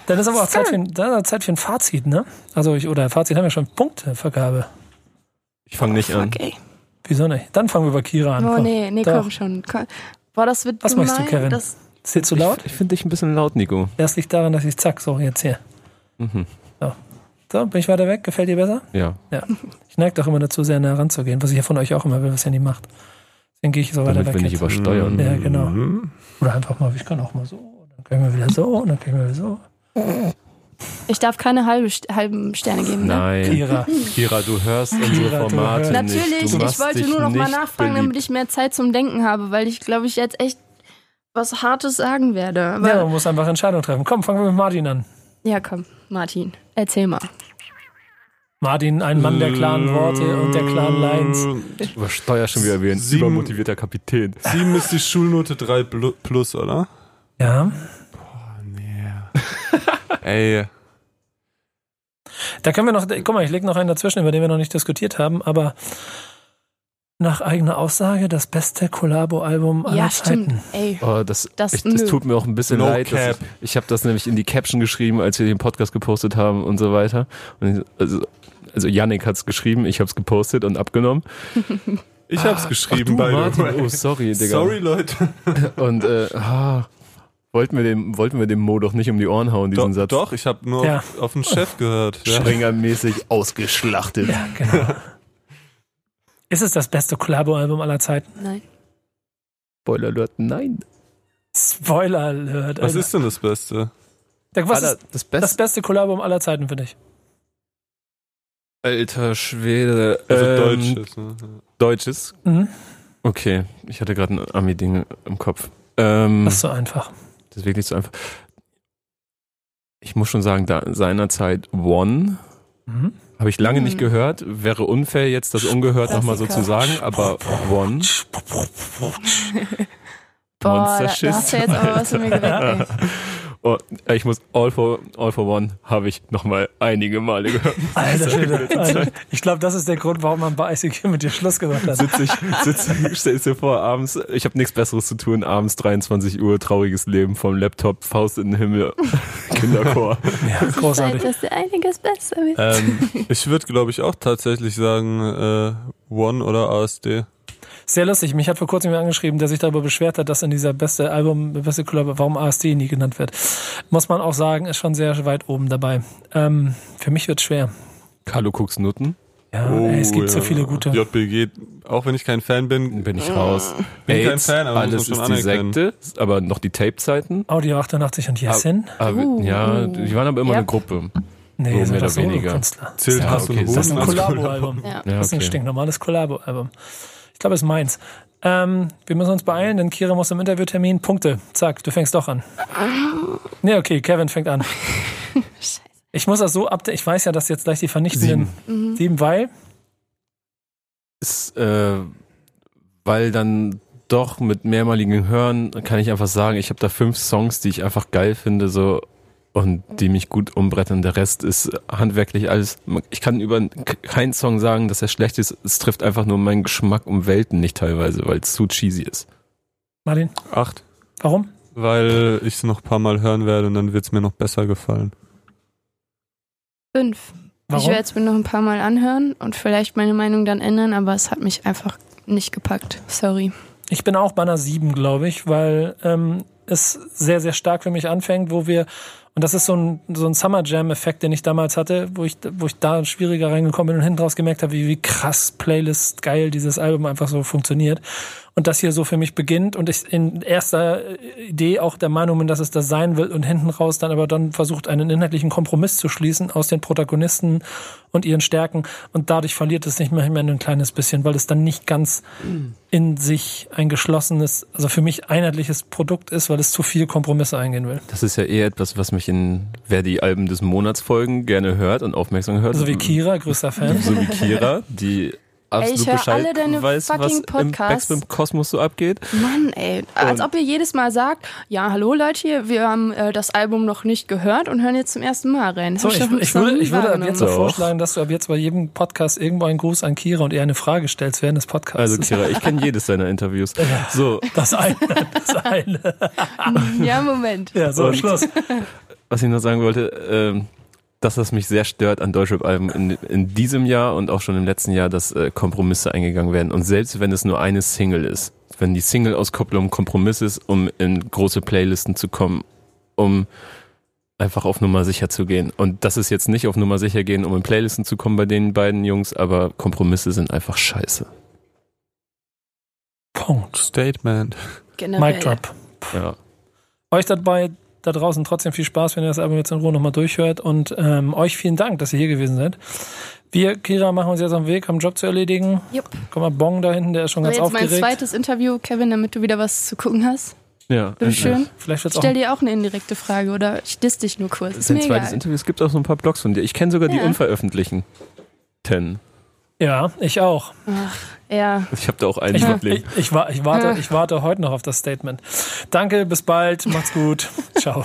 Dann ist aber auch Zeit für, ein, Zeit für ein Fazit, ne? Also ich, oder Fazit haben wir schon Punktevergabe. Ich fange nicht an. Okay. Wieso nicht? Dann fangen wir bei Kira an. Oh komm. nee, nee, Doch. komm schon. Komm. Boah, das wird Was möchtest du, gemein. Kevin? Das, Ist dir zu laut? Ich, ich finde dich ein bisschen laut, Nico. Das liegt daran, dass ich zack, so jetzt hier. Mhm. So, bin ich weiter weg? Gefällt dir besser? Ja, Ja. Ich neige doch immer dazu, sehr nah ranzugehen, was ich ja von euch auch immer will, was ihr nie macht. Deswegen gehe ich so weiter damit weg. wir nicht jetzt. übersteuern. Ja, genau. Mhm. Oder einfach mal, ich kann auch mal so, dann können wir wieder so, und dann können wir wieder so. ich darf keine halbe, halben Sterne geben. Ne? Nein. Kira. Kira, du hörst unsere Formate. Natürlich, Du ich wollte nur noch mal nachfragen, damit beliebt. ich mehr Zeit zum Denken habe, weil ich glaube, ich jetzt echt was Hartes sagen werde. Ja, ja, man muss einfach Entscheidungen treffen. Komm, fangen wir mit Martin an. komm, Martin, erzähl mal. Martin, ein Mann der klaren Worte und der klaren Lines. Du übersteuerst schon wieder wie ein Sieben- übermotivierter Kapitän. Sieben ist die Schulnote 3 blu- plus, oder? Ja. Ey, Da können wir noch, guck mal, ich lege noch einen dazwischen, über den wir noch nicht diskutiert haben, aber nach eigener Aussage das beste Collabo-Album aller Ja, stimmt. Zeiten. Ey, Oh, das, Das- ich, das tut mir auch ein bisschen No leid. Ich, ich habe das nämlich in die Caption geschrieben, als wir den Podcast gepostet haben und so weiter. Und ich, also, also Yannick hat's geschrieben, ich habe es gepostet und abgenommen. ich hab's Ach, geschrieben, du, by Martin. Oh, sorry, Digga. Sorry, Leute. Und äh, ah, wollten, wir dem, wollten wir dem Mo doch nicht um die Ohren hauen, diesen Doch, Satz. doch, ich habe nur Ja. auf, den Chef gehört. Ja. Springermäßig ausgeschlachtet. Ja, genau. Ist es das beste Collabo-Album aller Zeiten? nein. Spoiler Alert, nein. Spoiler Alert. Was Alter. ist denn das Beste? Was Alter, ist das Beste. das beste Collabo aller Zeiten für dich? Alter Schwede. Also ähm, Deutsches. Ne? Deutsches. Mhm. Okay, ich hatte gerade ein Ami-Ding im Kopf. Ähm, Das ist so einfach. Ist wirklich so einfach. Ich muss schon sagen, da seinerzeit One Mhm. habe ich lange Mhm. nicht gehört. Wäre unfair, jetzt das ungehört nochmal so zu sagen, aber One. Boah, da, da Monsterschiss. hast du jetzt aber was von mir geweckt. Oh, ich muss All for, All for One habe ich nochmal einige Male gehört. Alter, Schwede, Alter. Ich glaube, das ist der Grund, warum man bei ICQ mit dir Schluss gemacht hat. Sitze ich, sitze, stell dir vor, abends, ich habe nichts Besseres zu tun, abends 23 Uhr, trauriges Leben vom Laptop, Faust in den Himmel, Kinderchor. Ja, großartig. Das ist einiges besser. Ähm, ich würde, glaube ich, auch tatsächlich sagen, äh, One oder ASD. Sehr lustig. Mich hat vor kurzem jemand angeschrieben, der sich darüber beschwert hat, dass in dieser beste Album, beste Club, warum ASD nie genannt wird. Muss man auch sagen, ist schon sehr weit oben dabei. Ähm, für mich wird schwer. Carlo Cooks Nutten, Ja, ey, es gibt so viele gute. JBG, auch wenn ich kein Fan bin, bin ich raus. Bin kein Fan, aber alles ist die. Sekte, aber noch die Tape-Zeiten. Audio 88 und Yesin? Aber, Uh. Ja, die waren aber immer Ja. eine Gruppe. Nee, so sind mehr das oder weniger. Solo-Künstler. zählt Ja, okay, Das ist ein Kollabo-Album. Ja. Ja, Das ist ein stinknormales Kollabo-Album. Ich glaube, es ist meins. Ähm, wir müssen uns beeilen, denn Kira muss im Interviewtermin. Punkte. Zack, du fängst doch an. Nee, okay, Kevin fängt an. Ich muss das so updaten. Ich weiß ja, dass jetzt gleich die vernichtenden sieben, weil Ist, äh, weil dann doch mit mehrmaligem Hören kann ich einfach sagen, ich habe da fünf Songs, die ich einfach geil finde, so und die mich gut umbrettern. Der Rest ist handwerklich alles. Ich kann über keinen Song sagen, dass er schlecht ist. Es trifft einfach nur meinen Geschmack um Welten nicht teilweise, weil es zu cheesy ist. Martin, Acht. warum? Weil ich es noch ein paar Mal hören werde und dann wird es mir noch besser gefallen. Fünf. Ich Warum? werde es mir noch ein paar Mal anhören und vielleicht meine Meinung dann ändern, aber es hat mich einfach nicht gepackt. Sorry. Ich bin auch bei einer 7, glaube ich, weil ähm, es sehr, sehr stark für mich anfängt, wo wir, und das ist so ein, so ein Summer Jam-Effekt, den ich damals hatte, wo ich, wo ich da schwieriger reingekommen bin und hinten raus gemerkt habe, wie, wie krass Playlist geil dieses Album einfach so funktioniert. Und das hier so für mich beginnt und ich in erster Idee auch der Meinung bin, dass es das sein will und hinten raus dann aber dann versucht, einen inhaltlichen Kompromiss zu schließen aus den Protagonisten und ihren Stärken und dadurch verliert es nicht mehr ein kleines bisschen, weil es dann nicht ganz in sich ein geschlossenes, also für mich einheitliches Produkt ist, weil es zu viel Kompromisse eingehen will. Das ist ja eher etwas, was mich in, wer die Alben des Monats folgen, gerne hört und aufmerksam hört. So wie Kira, größter Fan. So wie Kira, die absolut ich hör Bescheid alle deine weiß, was fucking im Podcasts. Backspin Kosmos so abgeht. Mann, ey. Als Und- ob ihr jedes Mal sagt, ja, hallo Leute, wir haben äh, das Album noch nicht gehört und hören jetzt zum ersten Mal rein. So, ich, ich noch würde, ich würde ab jetzt so Doch. vorschlagen, dass du ab jetzt bei jedem Podcast irgendwo einen Gruß an Kira und ihr eine Frage stellst während des Podcasts. Also Kira, ich kenne jedes deiner Interviews. So, das eine, das eine. Ja, Moment. Ja, so, Und- Schluss. was ich noch sagen wollte, ähm, dass das mich sehr stört an Deutschrap-Alben in, in diesem Jahr und auch schon im letzten Jahr, dass äh, Kompromisse eingegangen werden. Und selbst wenn es nur eine Single ist, wenn die Single-Auskopplung Kompromiss ist, um in große Playlisten zu kommen, um einfach auf Nummer sicher zu gehen. Und das ist jetzt nicht auf Nummer sicher gehen, um in Playlisten zu kommen bei den beiden Jungs, aber Kompromisse sind einfach scheiße. Punkt. Statement. Generell. Mic drop. Ja. Euch dabei da draußen trotzdem viel Spaß, wenn ihr das Album jetzt in Ruhe nochmal durchhört. Und ähm, euch vielen Dank, dass ihr hier gewesen seid. Wir, Kira, machen uns jetzt auf den Weg, haben einen Job zu erledigen. Jupp. Guck mal, Bong da hinten, der ist schon So, ganz jetzt mein aufgeregt. zweites Interview, Kevin, damit du wieder was zu gucken hast. Ja, Bitteschön. Vielleicht Ich wird's stell dir auch eine indirekte Frage oder ich diss dich nur kurz. Ist Sein mir zweites egal. Interview, es gibt auch so ein paar Blogs von dir. Ich kenne sogar die Ja. unveröffentlichten. Ten. Ja, ich auch. Ja. Ich habe da auch einen Ich, Liebling. ich, ich, ich, warte, ich warte heute noch auf das Statement. Danke, bis bald, macht's gut. Ciao.